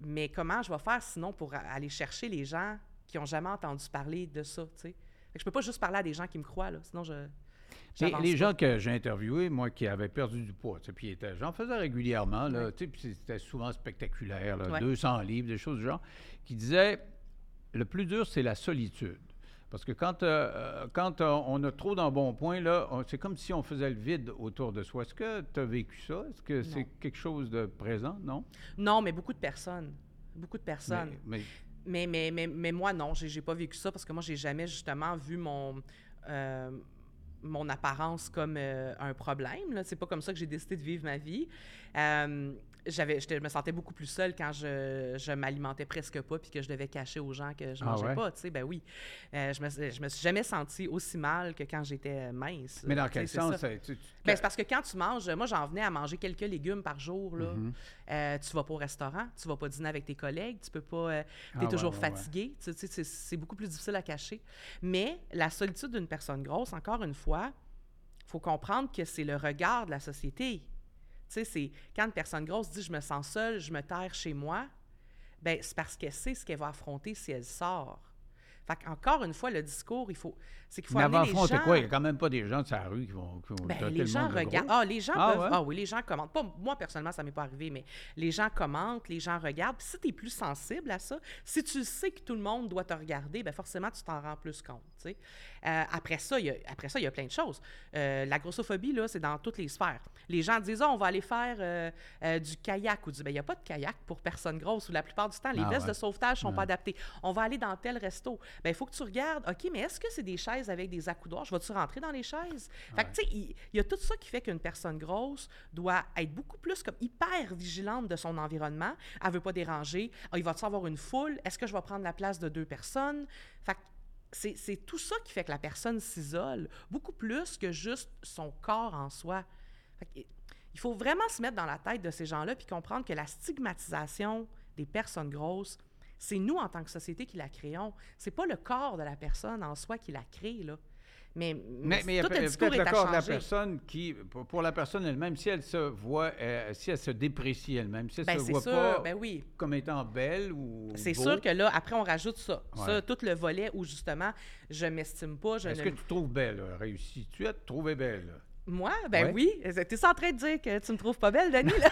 Mais comment je vais faire sinon pour aller chercher les gens qui ont jamais entendu parler de ça, tu sais? Fait que je peux pas juste parler à des gens qui me croient, là. Sinon, je. Les, gens que j'ai interviewés, moi, qui avaient perdu du poids, puis j'en faisais régulièrement, là, Ouais. c'était souvent spectaculaire, là, Ouais. 200 livres, des choses du genre, qui disaient le plus dur, c'est la solitude. Parce que quand, euh, euh, quand euh, on a trop d'embonpoint, là, c'est comme si on faisait le vide autour de soi. Est-ce que tu as vécu ça? Est-ce que c'est quelque chose de présent? Non? Non, mais beaucoup de personnes. Beaucoup de personnes. Mais, mais- Mais, mais, mais, mais moi, non, j'ai j'ai pas vécu ça parce que moi, j'ai jamais justement vu mon, euh, mon apparence comme euh, un problème. là. C'est pas comme ça que j'ai décidé de vivre ma vie. Euh, j'avais, je me sentais beaucoup plus seule quand je, je m'alimentais presque pas puis que je devais cacher aux gens que je Ah mangeais ouais? pas. Tu sais, ben oui. Euh, je, me, je me suis jamais sentie aussi mal que quand j'étais mince. mais dans Tu quel sens? ça. c'est- tu- tu- Ben, c'est parce que quand tu manges, moi j'en venais à manger quelques légumes par jour. Là. Euh, tu vas pas au restaurant, tu vas pas dîner avec tes collègues, tu peux pas. euh, Ah t'es ouais, toujours ouais, ouais. fatigué. Tu sais, c'est, c'est beaucoup plus difficile à cacher. Mais la solitude d'une personne grosse, encore une fois, faut comprendre que c'est le regard de la société. Tu sais, c'est quand une personne grosse dit je me sens seule, je me terre chez moi, ben c'est parce qu'elle sait ce qu'elle va affronter si elle sort. Fait qu'encore une fois, le discours, il faut, c'est qu'il faut Mais avant les fond, c'est gens... quoi? Il n'y a quand même pas des gens de sa rue qui vont, qui vont Ben, les le gens regardent. Ah, les gens Ah, peuvent. ouais? Ah oui, les gens commentent. Pas, moi, personnellement, ça m'est pas arrivé, mais les gens commentent, les gens regardent. Puis si tu es plus sensible à ça, si tu sais que tout le monde doit te regarder, ben forcément, tu t'en rends plus compte. Euh, après, ça, il y a, après ça, il y a plein de choses. Euh, la grossophobie, là, c'est dans toutes les sphères. Les gens disent, Ah, on va aller faire euh, euh, du kayak ou du. Ben, il n'y a pas de kayak pour personnes grosses ou la plupart du temps, les Ah, vestes ouais. de sauvetage sont pas adaptées. On va aller dans tel resto. Ben, il faut que tu regardes, OK, mais est-ce que c'est des chaises avec des accoudoirs? Je vais-tu rentrer dans les chaises? Fait que, tu sais, il il y, a tout ça qui fait qu'une personne grosse doit être beaucoup plus comme hyper vigilante de son environnement. Elle veut pas déranger. Ah, il va-tu avoir une foule? Est-ce que je vais prendre la place de deux personnes? Fait que c'est tout ça qui fait que la personne s'isole, beaucoup plus que juste son corps en soi. Fait il faut vraiment se mettre dans la tête de ces gens-là puis comprendre que la stigmatisation des personnes grosses, c'est nous en tant que société qui la créons. C'est pas le corps de la personne en soi qui la crée là. Mais, Mais, mais discours peut-être le corps de la personne qui, pour, pour la personne elle-même, si elle se voit, euh, si elle se déprécie elle-même, si elle Ben, se voit sûr, pas ben oui. comme étant belle ou C'est sûr que là, après, on rajoute ça. Ouais. Ça, tout le volet où, justement, je m'estime pas, je Est-ce ne... que tu trouves belle? Réussis-tu à te trouver belle? Moi? Ben Ouais. oui. T'es en train de dire que tu me trouves pas belle, Denis, là?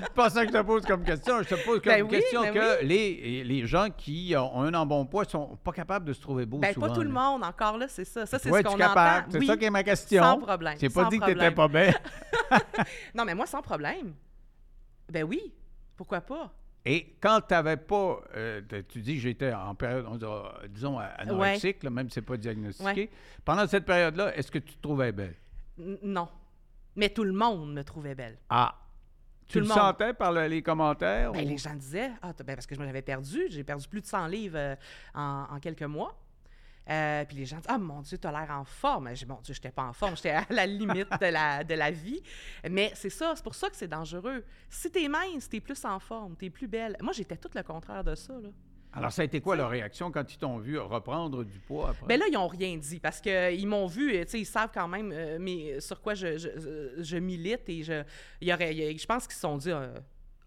C'est pas ça que je te pose comme question. Je te pose comme Ben oui, question ben que les, les gens qui ont un embonpoint sont pas capables de se trouver beaux ben, souvent. pas tout le monde. Encore là, c'est ça. Ça, c'est ce qu'on entend. C'est Oui. ça qui est ma question. Sans problème, J'ai pas sans dit que t'étais problème. pas belle. Non, mais moi, sans problème. Ben oui. Pourquoi pas? Et quand tu n'avais pas, euh, tu dis que j'étais en période, disons, anorexique, là, même si ce n'est pas diagnostiqué. Ouais. Pendant cette période-là, est-ce que tu te trouvais belle? Non. Mais tout le monde me trouvait belle. Ah! Tu Tout le, le monde. sentais par le- les commentaires? Ben, ou- les gens disaient, ah, ben, parce que je m'avais perdu, j'ai perdu plus de 100 livres euh, en, en quelques mois. Euh, puis les gens disent, ah mon Dieu, t'as l'air en forme. J'ai dit, mon Dieu, j'étais pas en forme, j'étais à la limite de la, de la vie. Mais c'est ça, c'est pour ça que c'est dangereux. Si t'es mince, t'es plus en forme, t'es plus belle. Moi, j'étais tout le contraire de ça, là. Alors, ça a été quoi leur réaction quand ils t'ont vu reprendre du poids après? Ben là, ils n'ont rien dit parce qu'ils m'ont vu, euh, tu sais, ils savent quand même euh, sur quoi je, je, milite et je, y aurait, je pense qu'ils se sont dit, euh,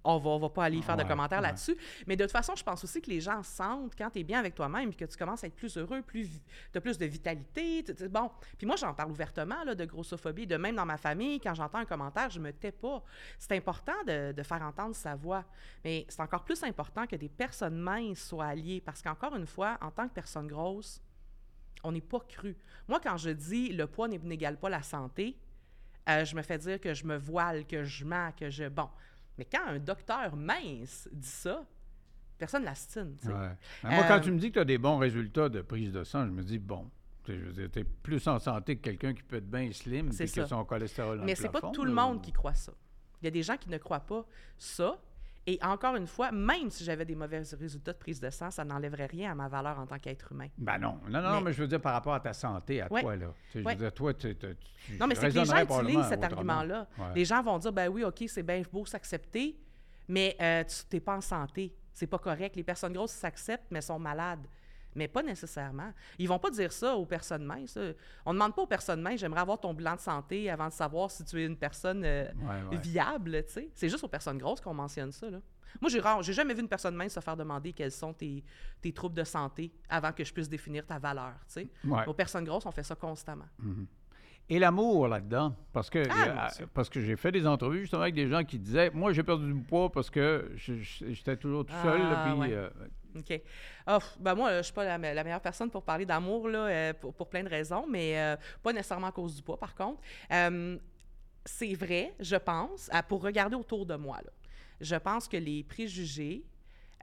on va, on va pas aller faire Ouais, de commentaires ouais. là-dessus. Mais de toute façon, je pense aussi que les gens sentent quand tu es bien avec toi-même et que tu commences à être plus heureux, plus, vi- t'as plus de vitalité. tu- tu- Bon, puis moi, j'en parle ouvertement là, de grossophobie, de même dans ma famille, quand j'entends un commentaire, je me tais pas. C'est important de, de faire entendre sa voix. Mais c'est encore plus important que des personnes minces soient alliées parce qu'encore une fois, en tant que personne grosse, on n'est pas cru. Moi, quand je dis le poids n'égale pas la santé, euh, je me fais dire que je me voile, que je mens, que je... Bon. Mais quand un docteur mince dit ça, personne ne l'astine. Ouais. Moi, quand Euh, tu me dis que tu as des bons résultats de prise de sang, je me dis, bon, tu t'es plus en santé que quelqu'un qui peut être bien slim et que son cholestérol Mais c'est pas tout le monde qui croit ça. Il y a des gens qui ne croient pas ça. Et encore une fois, même si j'avais des mauvais résultats de prise de sang, ça n'enlèverait rien à ma valeur en tant qu'être humain. Ben non. Non, non, mais... Mais- je veux dire par rapport à ta santé, à Ouais. toi, là. Tu sais, Je Ouais. veux dire, toi, tu, tu, tu Non, mais c'est que les gens utilisent cet argument-là. Ouais. Les gens vont dire, ben oui, OK, c'est bien beau s'accepter, mais euh, tu n'es pas en santé. C'est pas correct. Les personnes grosses s'acceptent, mais sont malades. Mais pas nécessairement. Ils vont pas dire ça aux personnes minces. On ne demande pas aux personnes minces, j'aimerais avoir ton bilan de santé avant de savoir si tu es une personne euh, Ouais, ouais. viable, tu sais. C'est juste aux personnes grosses qu'on mentionne ça, là. Moi, j'ai rare- j'ai jamais vu une personne mince se faire demander quels sont tes, tes troubles de santé avant que je puisse définir ta valeur, tu sais. Ouais. Aux personnes grosses, on fait ça constamment. Et l'amour là-dedans, parce que, Ah, euh, parce que j'ai fait des entrevues justement avec des gens qui disaient, moi j'ai perdu du poids parce que j'étais toujours tout seul, Ah, puis euh, OK. Ben moi, je suis pas la, me- la meilleure personne pour parler d'amour, euh, pour, plein de raisons, mais euh, pas nécessairement à cause du poids, par contre. C'est vrai, je pense, à- pour regarder autour de moi, je pense que les préjugés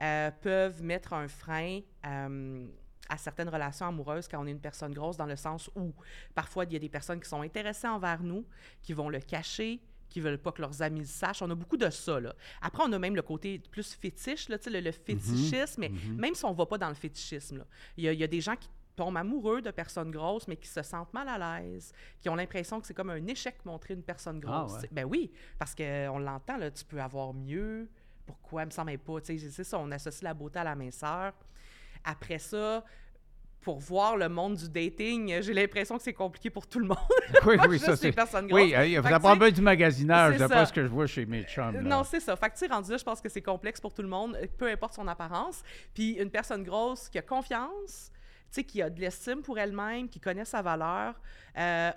euh, peuvent mettre un frein à certaines relations amoureuses quand on est une personne grosse, dans le sens où parfois il y a des personnes qui sont intéressées envers nous, qui vont le cacher, qui veulent pas que leurs amis le sachent. On a beaucoup de ça. Là. Après, on a même le côté plus fétiche, là, le, le fétichisme, mais même si on va pas dans le fétichisme, il y, a- il y a des gens qui tombent amoureux de personnes grosses, mais qui se sentent mal à l'aise, qui ont l'impression que c'est comme un échec montrer une personne Ah, grosse. ouais. Ben oui, parce qu'on l'entend, là, tu peux avoir mieux. Pourquoi? Il me semble pas. Tu sais, c'est ça, on associe la beauté à la minceur. Après ça, pour voir le monde du dating, j'ai l'impression que c'est compliqué pour tout le monde. oui, Pas oui, juste ça c'est. Oui, grosses. euh, Fait ça que, prend tu sais, bien du magasinage, c'est pas ce que je vois chez mes chums. là. non, c'est ça. Fait que, tu rendu là, je pense que c'est complexe pour tout le monde, euh, peu importe son apparence. Puis une personne grosse qui a confiance, tu sais, qui a de l'estime pour elle-même, qui connaît sa valeur, euh,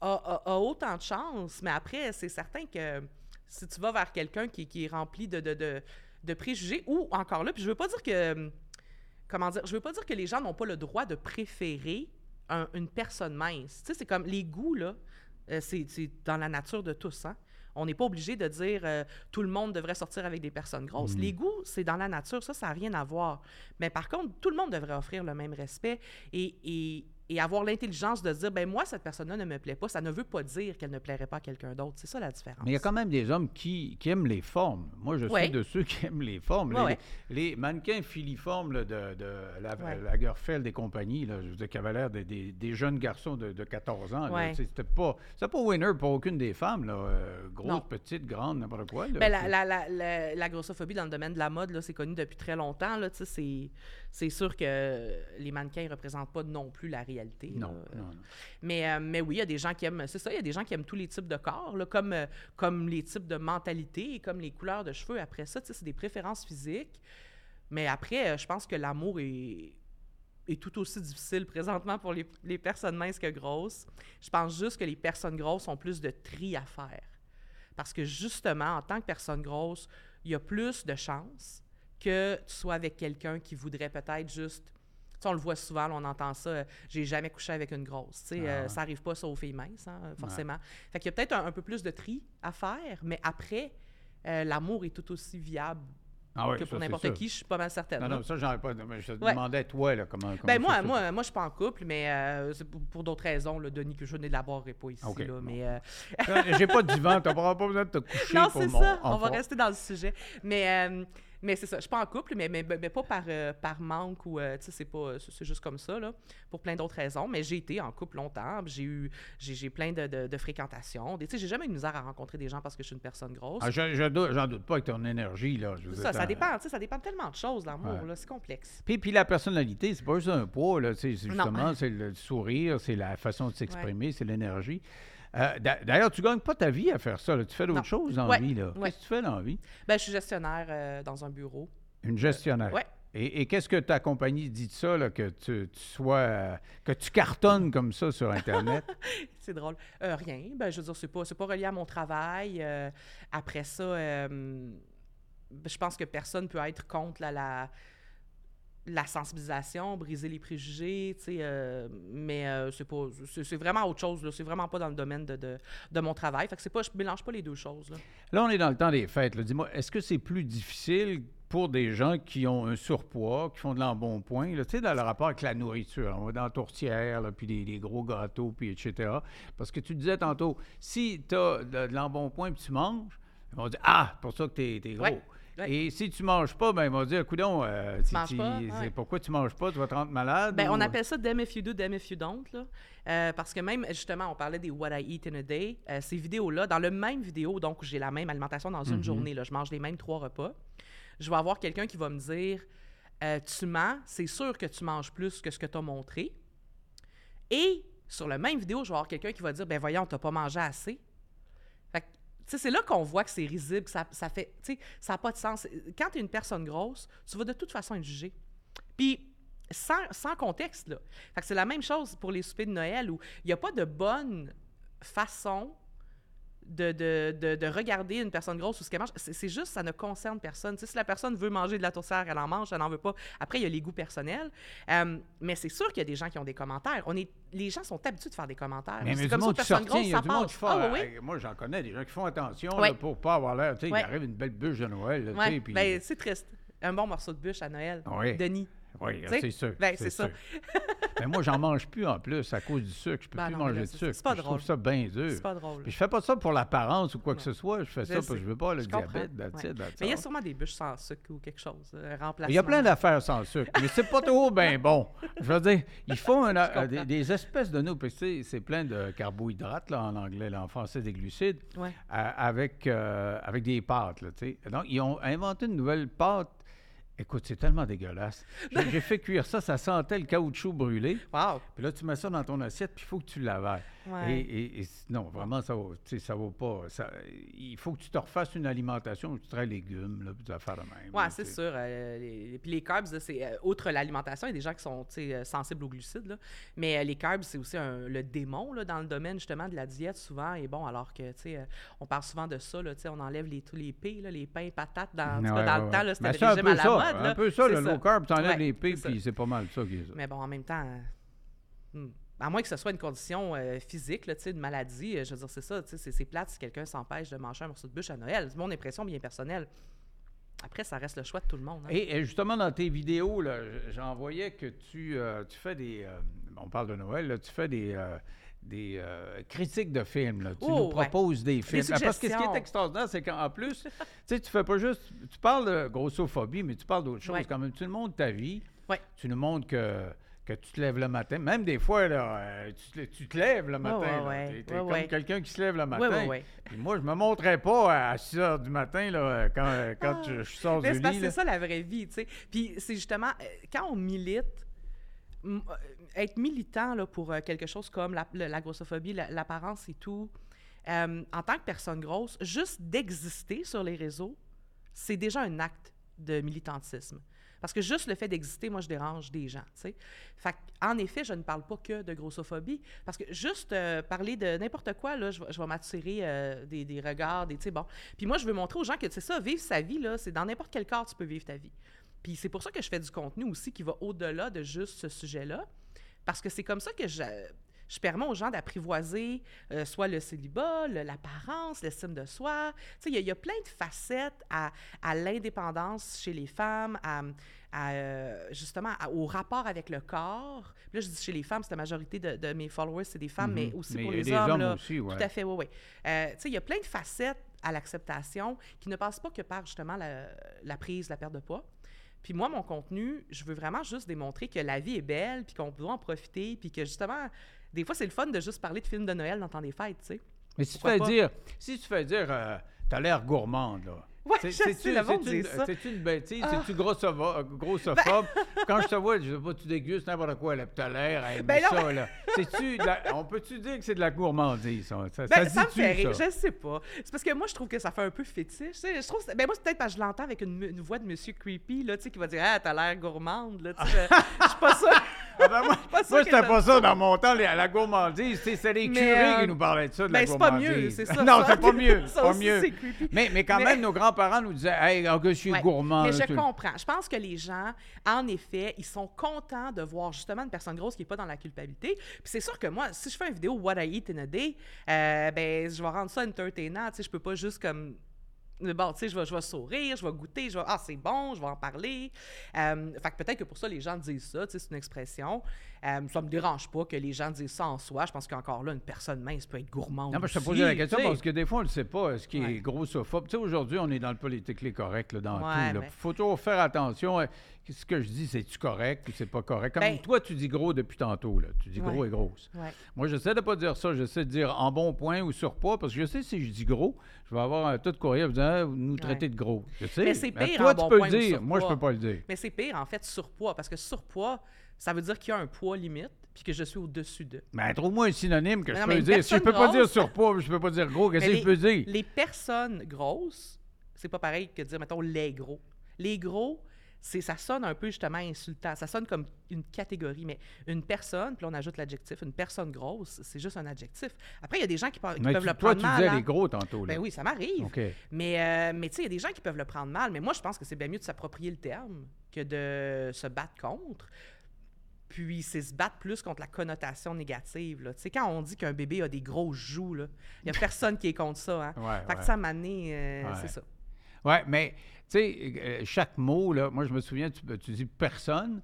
a, a- a autant de chance. Mais après, c'est certain que si tu vas vers quelqu'un qui, qui est rempli de, de, de, de préjugés, ou encore là, puis je veux pas dire que... Comment dire? Je veux pas dire que les gens n'ont pas le droit de préférer un- une personne mince. Tu sais, c'est comme les goûts, là, euh, c'est dans la nature de tous, hein? On n'est pas obligé de dire euh, tout le monde devrait sortir avec des personnes grosses. Les goûts, c'est dans la nature, ça, ça n'a rien à voir. Mais par contre, tout le monde devrait offrir le même respect et, et- et avoir l'intelligence de dire, ben moi, cette personne-là ne me plaît pas. Ça ne veut pas dire qu'elle ne plairait pas à quelqu'un d'autre. C'est ça la différence. Mais il y a quand même des hommes qui, qui aiment les formes. Moi, je suis de ceux qui aiment les formes. Ouais, les, ouais. les mannequins filiformes là, de, de la. Lagerfeld et compagnie, là, je veux dire, qui avaient l'air des, des- des jeunes garçons de, de 14 ans. C'était pas, pas winner pour aucune des femmes. Là, euh, grosse, Non. petite, grande, n'importe quoi. là. Ben, la, la, la, la- la grossophobie dans le domaine de la mode, là, c'est connu depuis très longtemps. C'est sûr que les mannequins ne représentent pas non plus la réalité. Non, non, non. Mais, euh, mais oui, il y a des gens qui aiment, c'est ça, il y a des gens qui aiment tous les types de corps, là, comme, euh, comme les types de mentalité comme les couleurs de cheveux. Après ça, c'est des préférences physiques. Mais après, euh, je pense que l'amour est, est tout aussi difficile présentement pour les, les personnes minces que grosses. Je pense juste que les personnes grosses ont plus de tri à faire. Parce que justement, en tant que personne grosse, il y a plus de chances que tu sois avec quelqu'un qui voudrait peut-être juste. On le voit souvent, là, on entend ça. euh, J'ai jamais couché avec une grosse. Tu sais, Ah euh, ouais. Ça arrive pas, ça, aux filles minces, hein, forcément. Fait qu'il y a peut-être un, un peu plus de tri à faire, mais après, euh, l'amour est tout aussi viable Ah oui, que pour n'importe qui. Je suis pas mal certaine. Non, non, ça, j'en ai pas. mais je te Ouais. demandais, toi, là, comment. comment Ben moi, moi, moi, je suis pas en couple, mais euh, c'est pour, pour d'autres raisons, là, Denis, que je n'élaborerai pas ici. OK, là, bon. mais, euh, J'ai pas de divan, tu n'auras pas besoin de te coucher non, c'est mon ça. On va rester dans le sujet. Mais, euh, mais c'est ça. Je suis pas en couple, mais, mais, mais pas par, euh, par manque ou. euh, tu sais, c'est pas. C'est c'est juste comme ça, là. Pour plein d'autres raisons. Mais j'ai été en couple longtemps. J'ai eu. J'ai j'ai plein de, de, de fréquentations. Tu sais, j'ai jamais eu de misère à rencontrer des gens parce que je suis une personne grosse. Ah, je, je doute- j'en doute pas avec ton énergie, là. je ça, ça dépend, tu sais, ça dépend de tellement de choses, l'amour, Ouais. là, c'est complexe. Puis, puis la personnalité, c'est pas juste un poids, là. C'est c'est Non. justement, c'est le sourire, c'est la façon de s'exprimer, c'est l'énergie. Euh, d'a- D'ailleurs, tu gagnes pas ta vie à faire ça. là. Tu fais d'autres choses dans Ouais, la vie. là. ouais. Qu'est-ce que tu fais dans la vie? Ben, je suis gestionnaire euh, dans un bureau. Une gestionnaire. ouais. Et, et qu'est-ce que ta compagnie dit de ça, là, que tu, tu sois, euh, que tu cartonnes comme ça sur Internet? C'est drôle. Euh, rien. Ben, je veux dire, c'est pas, pas relié à mon travail. Euh, après ça, euh, je pense que personne peut être contre la, la sensibilisation, briser les préjugés, tu sais, euh, mais euh, c'est pas, c'est vraiment autre chose, là. C'est vraiment pas dans le domaine de, de, de mon travail. Fait que c'est pas, je mélange pas les deux choses, là. Là, on est dans le temps des fêtes. Dis-moi, est-ce que c'est plus difficile pour des gens qui ont un surpoids, qui font de l'embonpoint, tu sais, dans le rapport avec la nourriture? On va dans la tourtière, là, puis des, des gros gâteaux, puis etc. Parce que tu disais tantôt, si tu as de, de l'embonpoint puis tu manges, ils vont dire Ah, pour ça que tu es, gros. Ouais, ouais. Et si tu manges pas, ben ils vont dire Coudon, euh, tu- pas, c'est ouais. pourquoi tu manges pas, tu vas te rendre malade? Ben, ou- on appelle ça them if you do, them if you don't. Là. Euh, parce que même, justement, on parlait des What I Eat in a Day. Euh, ces vidéos-là, dans le même vidéo, donc j'ai la même alimentation dans une journée, là, je mange les mêmes trois repas, je vais avoir quelqu'un qui va me dire euh, Tu mens, c'est sûr que tu manges plus que ce que tu as montré. Et sur la même vidéo, je vais avoir quelqu'un qui va dire Ben voyons, t'as pas mangé assez. Fait que, tu sais, c'est là qu'on voit que c'est risible, que ça, fait, ça n'a pas de sens. Quand tu es une personne grosse, tu vas de toute façon être jugé. Puis, sans, contexte, là. C'est la même chose pour les soupers de Noël où il n'y a pas de bonne façon de, de, de, de regarder une personne grosse ou ce qu'elle mange. C'est juste, ça ne concerne personne. Si la personne veut manger de la tourtière, elle en mange, elle n'en veut pas. Après, il y a les goûts personnels. Euh, mais c'est sûr qu'il y a des gens qui ont des commentaires. On est, les gens sont habitués de faire des commentaires. Mais, mais comme ça, personne grosse, ça Ah oui, oui. Moi, j'en connais des gens qui font attention pour pas avoir l'air. Sais, Ouais. il arrive une belle bûche de Noël. là, puis- ben, c'est triste. Un bon morceau de bûche à Noël. Oui. Denis. Oui, c'est sûr. ben, c'est ça. Mais moi, j'en mange plus en plus à cause du sucre. Je peux Ben plus non, manger de sucre. c'est pas Je trouve drôle. ça bien dur. C'est pas drôle. Puis je fais pas ça pour l'apparence ou quoi que ce soit. Je fais ça parce que je veux pas le Je diabète. that's Ouais. it, that's Mais il y a sûrement des bûches sans sucre ou quelque chose. euh. Il y a plein d'affaires sans sucre, mais c'est pas trop bien bon. Je veux dire, ils font euh, des, des espèces de nous, puis c'est plein de carbohydrates là, en anglais, là, en français des glucides, Ouais. euh, avec, euh, avec des pâtes. Là. Donc, ils ont inventé une nouvelle pâte. Écoute, c'est tellement dégueulasse. J'ai fait cuire ça, ça sentait le caoutchouc brûlé. Wow. Puis là, tu mets ça dans ton assiette, puis il faut que tu l'avales. Ouais. Et, et- et non, vraiment, ça vaut, tu ça vaut pas. ça- il faut que tu te refasses une alimentation où tu travailles légumes, là, puis des affaires de même. Là, c'est tu sûr. euh, les, puis les carbs, c'est euh, outre l'alimentation, il y a des gens qui sont tu euh, sensibles aux glucides. là. Mais euh, les carbs, c'est aussi un- le démon là, dans le domaine justement de la diète souvent. Et bon, alors que tu sais, on parle souvent de ça, là, tu on enlève les, tous les P, là, les pains, patates. Dans, cas, dans ouais, le temps, c'était le régime peu à la ça, mode. Un peu ça, le low carb, t'enlèves Ouais, les P, puis c'est pas mal ça qui est ça. Mais bon, en même temps, hmm, à moins que ce soit une condition euh, physique, là, une maladie, euh, je veux dire, c'est ça, c'est- plate si quelqu'un s'empêche de manger un morceau de bûche à Noël. C'est mon impression bien personnelle. Après, ça reste le choix de tout le monde. hein. Et, et justement, dans tes vidéos, j'en voyais que tu, euh, tu fais des. on parle de Noël, là, tu fais des. des euh, critiques de films. là. Tu Oh, nous ouais. proposes des films. Ah, Parce que ce qui est extraordinaire, c'est qu'en plus, tu sais, tu fais pas juste. Tu parles de grossophobie, mais tu parles d'autres choses Ouais. quand même. Tu nous montres ta vie. Ouais. Tu nous montres que, que tu te lèves le matin. Même des fois, là, euh, tu, te, tu te lèves le matin. ouais, là. ouais. Ouais, comme ouais. quelqu'un qui se lève le matin. Puis moi, je me montrais pas à 6 heures du matin là, quand, euh, quand je, je sors Mais du lit. c'est ça la vraie vie, tu sais. Puis c'est justement, euh, quand on milite, être militant là, pour euh, quelque chose comme la, grossophobie, la- l'apparence et tout, en tant que personne grosse, juste d'exister sur les réseaux, c'est déjà un acte de militantisme. Parce que juste le fait d'exister, moi, je dérange des gens, tu sais. En effet, je ne parle pas que de grossophobie, parce que juste euh, parler de n'importe quoi, là, je, vais- m'attirer euh, des, regards, des, tu sais, bon. Puis moi, je veux montrer aux gens que, c'est ça, vivre sa vie, là, c'est dans n'importe quel corps, tu peux vivre ta vie. Puis c'est pour ça que je fais du contenu aussi qui va au-delà de juste ce sujet-là, parce que c'est comme ça que je, je permets aux gens d'apprivoiser euh, soit le célibat, l'apparence, l'estime de soi. Tu sais, il y, a- il y a plein de facettes à, à l'indépendance chez les femmes, à, à, euh, justement à- au rapport avec le corps. Puis là, je dis chez les femmes, c'est la majorité de, de mes followers, c'est des femmes, mais Mhm. aussi Mais pour les des hommes. hommes là. aussi, ouais. Tout à fait, oui, oui. Euh, tu sais, il y a plein de facettes à l'acceptation qui ne passent pas que par justement la, la prise, la perte de poids. Puis moi, mon contenu, je veux vraiment juste démontrer que la vie est belle, puis qu'on doit en profiter, puis que justement, des fois, c'est le fun de juste parler de films de Noël dans le temps des fêtes, tu sais. Mais si tu fais dire, si tu fais dire, euh, t'as l'air gourmande, là. Ouais, C'est- une- ça. C'est-tu une bêtise? Ah. C'est-tu grossophobe? grossophobe? Quand je te vois, je sais pas, tu dégustes n'importe quoi, là, t'as l'air Ben non, ça, là. C'est-tu de la- On peut-tu dire que c'est de la gourmandise, ça? Ça, Ben, ça ça, me fait rire, je sais pas. C'est parce que moi, je trouve que ça fait un peu fétiche. tu. Je trouve, ben moi, c'est peut-être parce que je l'entends avec une, une voix de monsieur creepy, là, tu sais, qui va dire « Ah, t'as l'air gourmande, là, tu sais. Je suis pas sûre. Ah ben moi, Pas moi ça dans mon temps, les- à la gourmandise. C'est les Mais, curés euh, qui nous parlaient de ça, de ben, la c'est pas mieux, c'est ça. non, c'est pas mieux. Pas mieux. Mais, mais quand Mais- même, nos grands-parents nous disaient Hey, oh, que je suis Ouais. gourmand. Mais je comprends. Je pense que les gens, en effet, ils sont contents de voir justement une personne grosse qui n'est pas dans la culpabilité. Puis c'est sûr que moi, si je fais une vidéo What I Eat in a Day, euh, ben, je vais rendre ça entertainant. Tu sais, je peux pas juste comme. Bon, tu sais, je vais, je vais sourire, je vais goûter, je vais. Ah, c'est bon, je vais en parler. Euh, peut-être que pour ça, les gens disent ça, c'est une expression. Euh, ça me dérange pas que les gens disent ça en soi. Je pense qu'encore là, une personne mince peut être gourmande. Non, mais je te posais la question parce que des fois, on ne sait pas ce qui est grossophobe? Tu sais, aujourd'hui, on est dans le politically correct là, dans Ouais, tout. Il mais- faut toujours faire attention. euh, Ce que je dis, c'est-tu correct ou c'est pas correct? Comme Ben- toi, tu dis gros depuis tantôt. Là. Tu dis gros Ouais. et grosse. Moi, j'essaie de pas dire ça. J'essaie de dire en bon point ou surpoids parce que je sais si je dis gros, je vais avoir un tas de courriel disant Ah, vous nous traitez de gros. Je sais. Mais c'est pire toi, en tu bon peux point le dire. Moi, je peux pas le dire. Mais c'est pire, en fait, surpoids, parce que surpoids, ça veut dire qu'il y a un poids limite, puis que je suis au-dessus de. Mais trouve-moi un synonyme que Mais je non, peux dire. Si je peux pas dire surpoids, je peux pas dire gros, qu'est-ce que je peux dire? Les personnes grosses, c'est pas pareil que dire, mettons, les gros. Les gros, c'est, ça sonne un peu justement insultant. Ça sonne comme une catégorie, mais une personne, puis là, on ajoute l'adjectif, une personne grosse, c'est juste un adjectif. Après, il y a des gens qui, peuvent tu- le toi, prendre tu mal. disais hein. les gros tantôt. Là. Ben oui, ça m'arrive. Mais, euh, mais tu sais, il y a des gens qui peuvent le prendre mal, mais moi, je pense que c'est bien mieux de s'approprier le terme que de se battre contre. Puis c'est se battre plus contre la connotation négative. là. Tu sais, quand on dit qu'un bébé a des grosses joues, il n'y a personne qui est contre ça. Hein? Ouais, fait que ça m'a amené, euh, Ouais. c'est ça. Oui, mais tu sais, euh, chaque mot, là, moi je me souviens, tu, tu dis personne.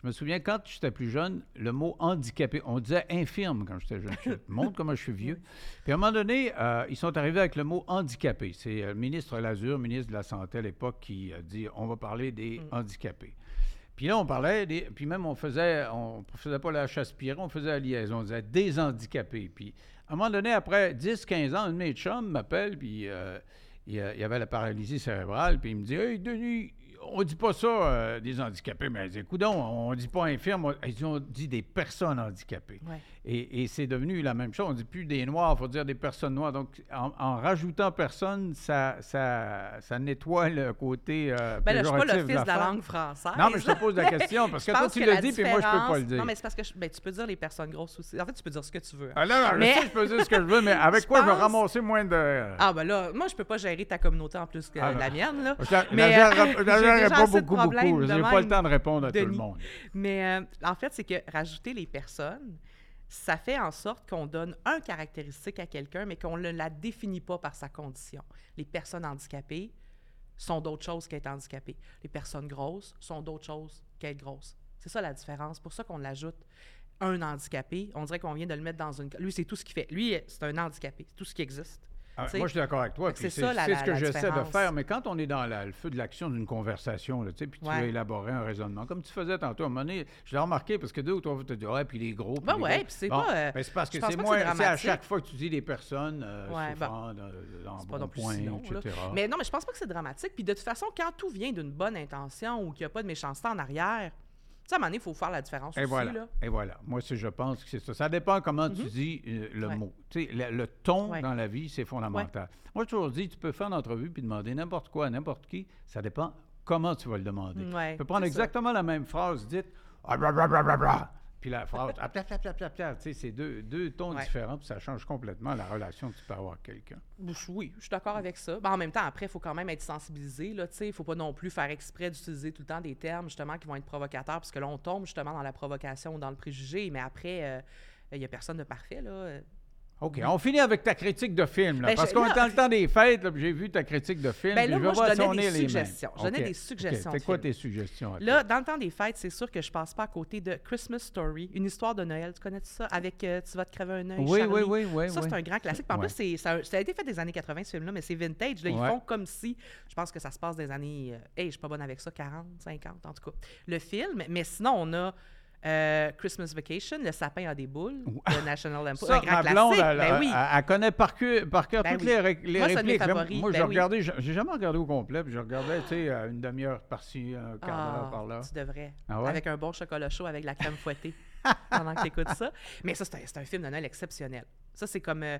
Je me souviens quand j'étais plus jeune, le mot handicapé, on disait infirme quand j'étais jeune. Je te montre comment je suis vieux. Puis à un moment donné, euh, ils sont arrivés avec le mot handicapé. C'est euh, le ministre Lazure, ministre de la Santé à l'époque, qui a dit on va parler des handicapés. Puis là, on parlait, des, puis même on faisait, on faisait pas la chasse pirée, on faisait la liaison, on disait des handicapés. Puis à un moment donné, après 10-15 ans, un de mes m'appelle, puis euh, il, il avait la paralysie cérébrale, puis il me dit Hey, Denis, on dit pas ça euh, des handicapés, mais Écoute, on dit pas infirme, on, dit, des personnes handicapées. Ouais. Et, et c'est devenu la même chose. On dit plus des noirs, il faut dire des personnes noires. Donc, en, en rajoutant personne, ça, ça, ça nettoie le côté. Euh, Ben là, je suis pas péjoratif l'Office de la langue française. Non, mais je te pose la question, parce que toi, tu que l'as la dit, puis moi, je peux pas le dire. Non, mais c'est parce que je- ben, tu peux dire les personnes grosses aussi. En fait, tu peux dire ce que tu veux. hein. Ah, là, non, je Mais- sais, je peux dire ce que je veux, mais avec Je quoi je vais ramasser moins de. Ah, ben là, moi, je peux pas gérer ta communauté en plus que Ah, non. la mienne, là. Je Mais, la la déjà pas beaucoup, beaucoup. J'ai pas le temps de répondre à tout le monde. Mais euh, en fait, c'est que rajouter les personnes, ça fait en sorte qu'on donne un caractéristique à quelqu'un, mais qu'on ne la définit pas par sa condition. Les personnes handicapées sont d'autres choses qu'être handicapées. Les personnes grosses sont d'autres choses qu'être grosses. C'est ça la différence. C'est pour ça qu'on l'ajoute. Un handicapé, on dirait qu'on vient de le mettre dans une... Lui, c'est tout ce qu'il fait. Lui, c'est un handicapé. C'est tout ce qui existe. Ah, moi, je suis d'accord avec toi. c'est ça, la- ce que j'essaie de faire. Mais quand on est dans la- le feu de l'action d'une conversation, là, tu sais, puis tu Ouais. vas élaborer un raisonnement, comme tu faisais tantôt, à un moment donné, je l'ai remarqué parce que deux ou trois fois, tu te dis, ouais, puis les gros. Ben les ouais, gros. puis c'est Bon, pas, euh, ben, c'est parce que c'est moins. c'est à chaque fois que tu dis des personnes euh, Ouais, bon. souffrant bon pas non plus point, là. etc. Mais non, mais je pense pas que c'est dramatique. Puis de toute façon, quand tout vient d'une bonne intention ou qu'il n'y a pas de méchanceté en arrière, sais, à un moment donné, il faut faire la différence Et aussi. voilà. Là. Et voilà. Moi, je pense que c'est ça. Ça dépend comment tu dis euh, le Mhm. Ouais. mot. Tu sais, le, le ton Ouais. dans la vie, c'est fondamental. Moi, j'ai toujours dit, tu peux faire une entrevue puis demander n'importe quoi à n'importe qui. Ça dépend comment tu vas le demander. Ouais, tu peux prendre c'est ça. exactement la même phrase dite, ah, bla, bla, bla, bla, bla, puis la phrase, ah, c'est deux, deux tons Ouais. différents, puis ça change complètement la relation que tu peux avoir avec quelqu'un. Oui, je suis d'accord avec ça. Ben, en même temps, après, il faut quand même être sensibilisé. Il ne faut pas non plus faire exprès d'utiliser tout le temps des termes justement qui vont être provocateurs, parce que là, on tombe justement dans la provocation ou dans le préjugé. Mais après, euh, il n'y a personne de parfait. Là. OK, on finit avec ta critique de film, là, Ben, parce je- qu'on est dans le temps des fêtes, là, puis j'ai vu ta critique de film, Ben puis là, je moi, vais je voir si on des est les mêmes. suggestions. Je donnais des suggestions C'est de quoi tes suggestions? Là, dans le temps des fêtes, c'est sûr que je passe pas à côté de Christmas Story, une histoire de Noël. Tu connais ça? Avec euh, Tu vas te crever un œil. Oui, oui, oui, oui, Ça, oui. c'est un grand classique. En Ouais. plus, c'est- ça, ça a été fait des années 80, ce film-là, mais c'est vintage. Là, ils Ouais. font comme si, je pense que ça se passe des années, euh, hey, je suis pas bonne avec ça, 40, 50, en tout cas. Le film, mais sinon, on a euh, Christmas Vacation, Le sapin a des boules, de National Lampoon, Ça, un grand ma classique. blonde, elle, ben elle- oui. elle- connaît par cœur, par cœur Ben toutes oui. les, ré- les Moi, répliques. Favoris, Moi, ben oui. regardais, je- j'ai jamais regardé au complet, puis je regardais, tu sais, euh, une demi-heure par-ci, un quart d'heure Ah, par-là. Tu devrais. Ah ouais? Avec un bon chocolat chaud avec la crème fouettée pendant que tu écoutes ça. Mais ça, c'est un, c'est un film de Noël exceptionnel. Ça, c'est comme. euh,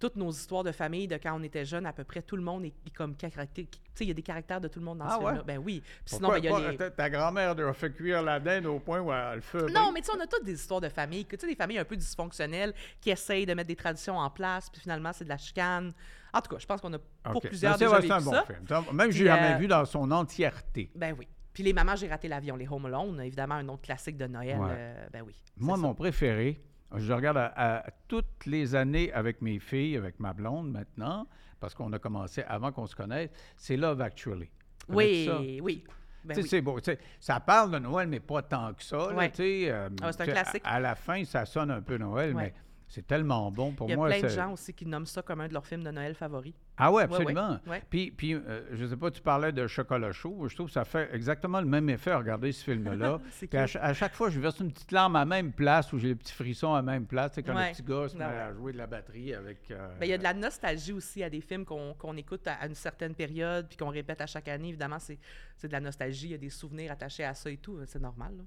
toutes nos histoires de famille de quand on était jeune, à peu près tout le monde est, est comme caractér- Tu sais, il y a des caractères de tout le monde dans Ah ce film-là. Ben oui. Puis sinon, ben, il y a les... ta, grand-mère a fait cuire la dinde au point où elle le fait. Non, mais tu sais, on a toutes des histoires de famille, tu sais, des familles un peu dysfonctionnelles qui essayent de mettre des traditions en place, puis finalement, c'est de la chicane. En tout cas, je pense qu'on a pour OK. plusieurs c'est déjà c'est un vécu bon ça. film. Même j'ai jamais euh, vu dans son entièreté. Ben oui. Puis les mamans, j'ai raté l'avion, les Home Alone, évidemment, un autre classique de Noël. Ouais. euh, ben oui. Moi, ça. mon préféré, je le regarde à, à toutes les années avec mes filles, avec ma blonde maintenant, parce qu'on a commencé avant qu'on se connaisse, c'est Love Actually. Oui, oui. Ben oui. c'est beau. ça parle de Noël, mais pas tant que ça. Ouais. euh, Ah, c'est un à- classique. À, la fin, ça sonne un peu Noël, Ouais. mais c'est tellement bon pour Il y a moi. plein de gens aussi qui nomment ça comme un de leurs films de Noël favoris. Ah oui, ouais, absolument. ouais. Puis, puis euh, je sais pas, tu parlais de chocolat chaud. Je trouve que ça fait exactement le même effet à regarder ce film-là. À, à chaque fois, je verse une petite larme à même place où j'ai les petits frissons à même place. C'est quand Ouais. le petit gars se met Ah ouais. à jouer de la batterie avec. euh, Ben, il y a de la nostalgie aussi à des films qu'on qu'on écoute à, à une certaine période puis qu'on répète à chaque année. Évidemment, c'est c'est de la nostalgie. Il y a des souvenirs attachés à ça et tout. C'est normal. là.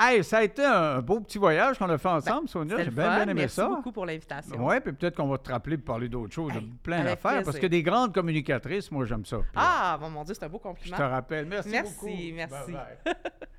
Hey, ça a été un beau petit voyage qu'on a fait ensemble, Sonia. J'ai bien, aimé Merci ça. beaucoup pour l'invitation. Oui, puis peut-être qu'on va te rappeler pour parler d'autres choses. Hey, plein d'affaires. Parce que des grandes communicatrices, moi, j'aime ça. Puis, Ah, bon, mon Dieu, c'est un beau Je compliment. te rappelle. Merci, Merci, beaucoup. merci.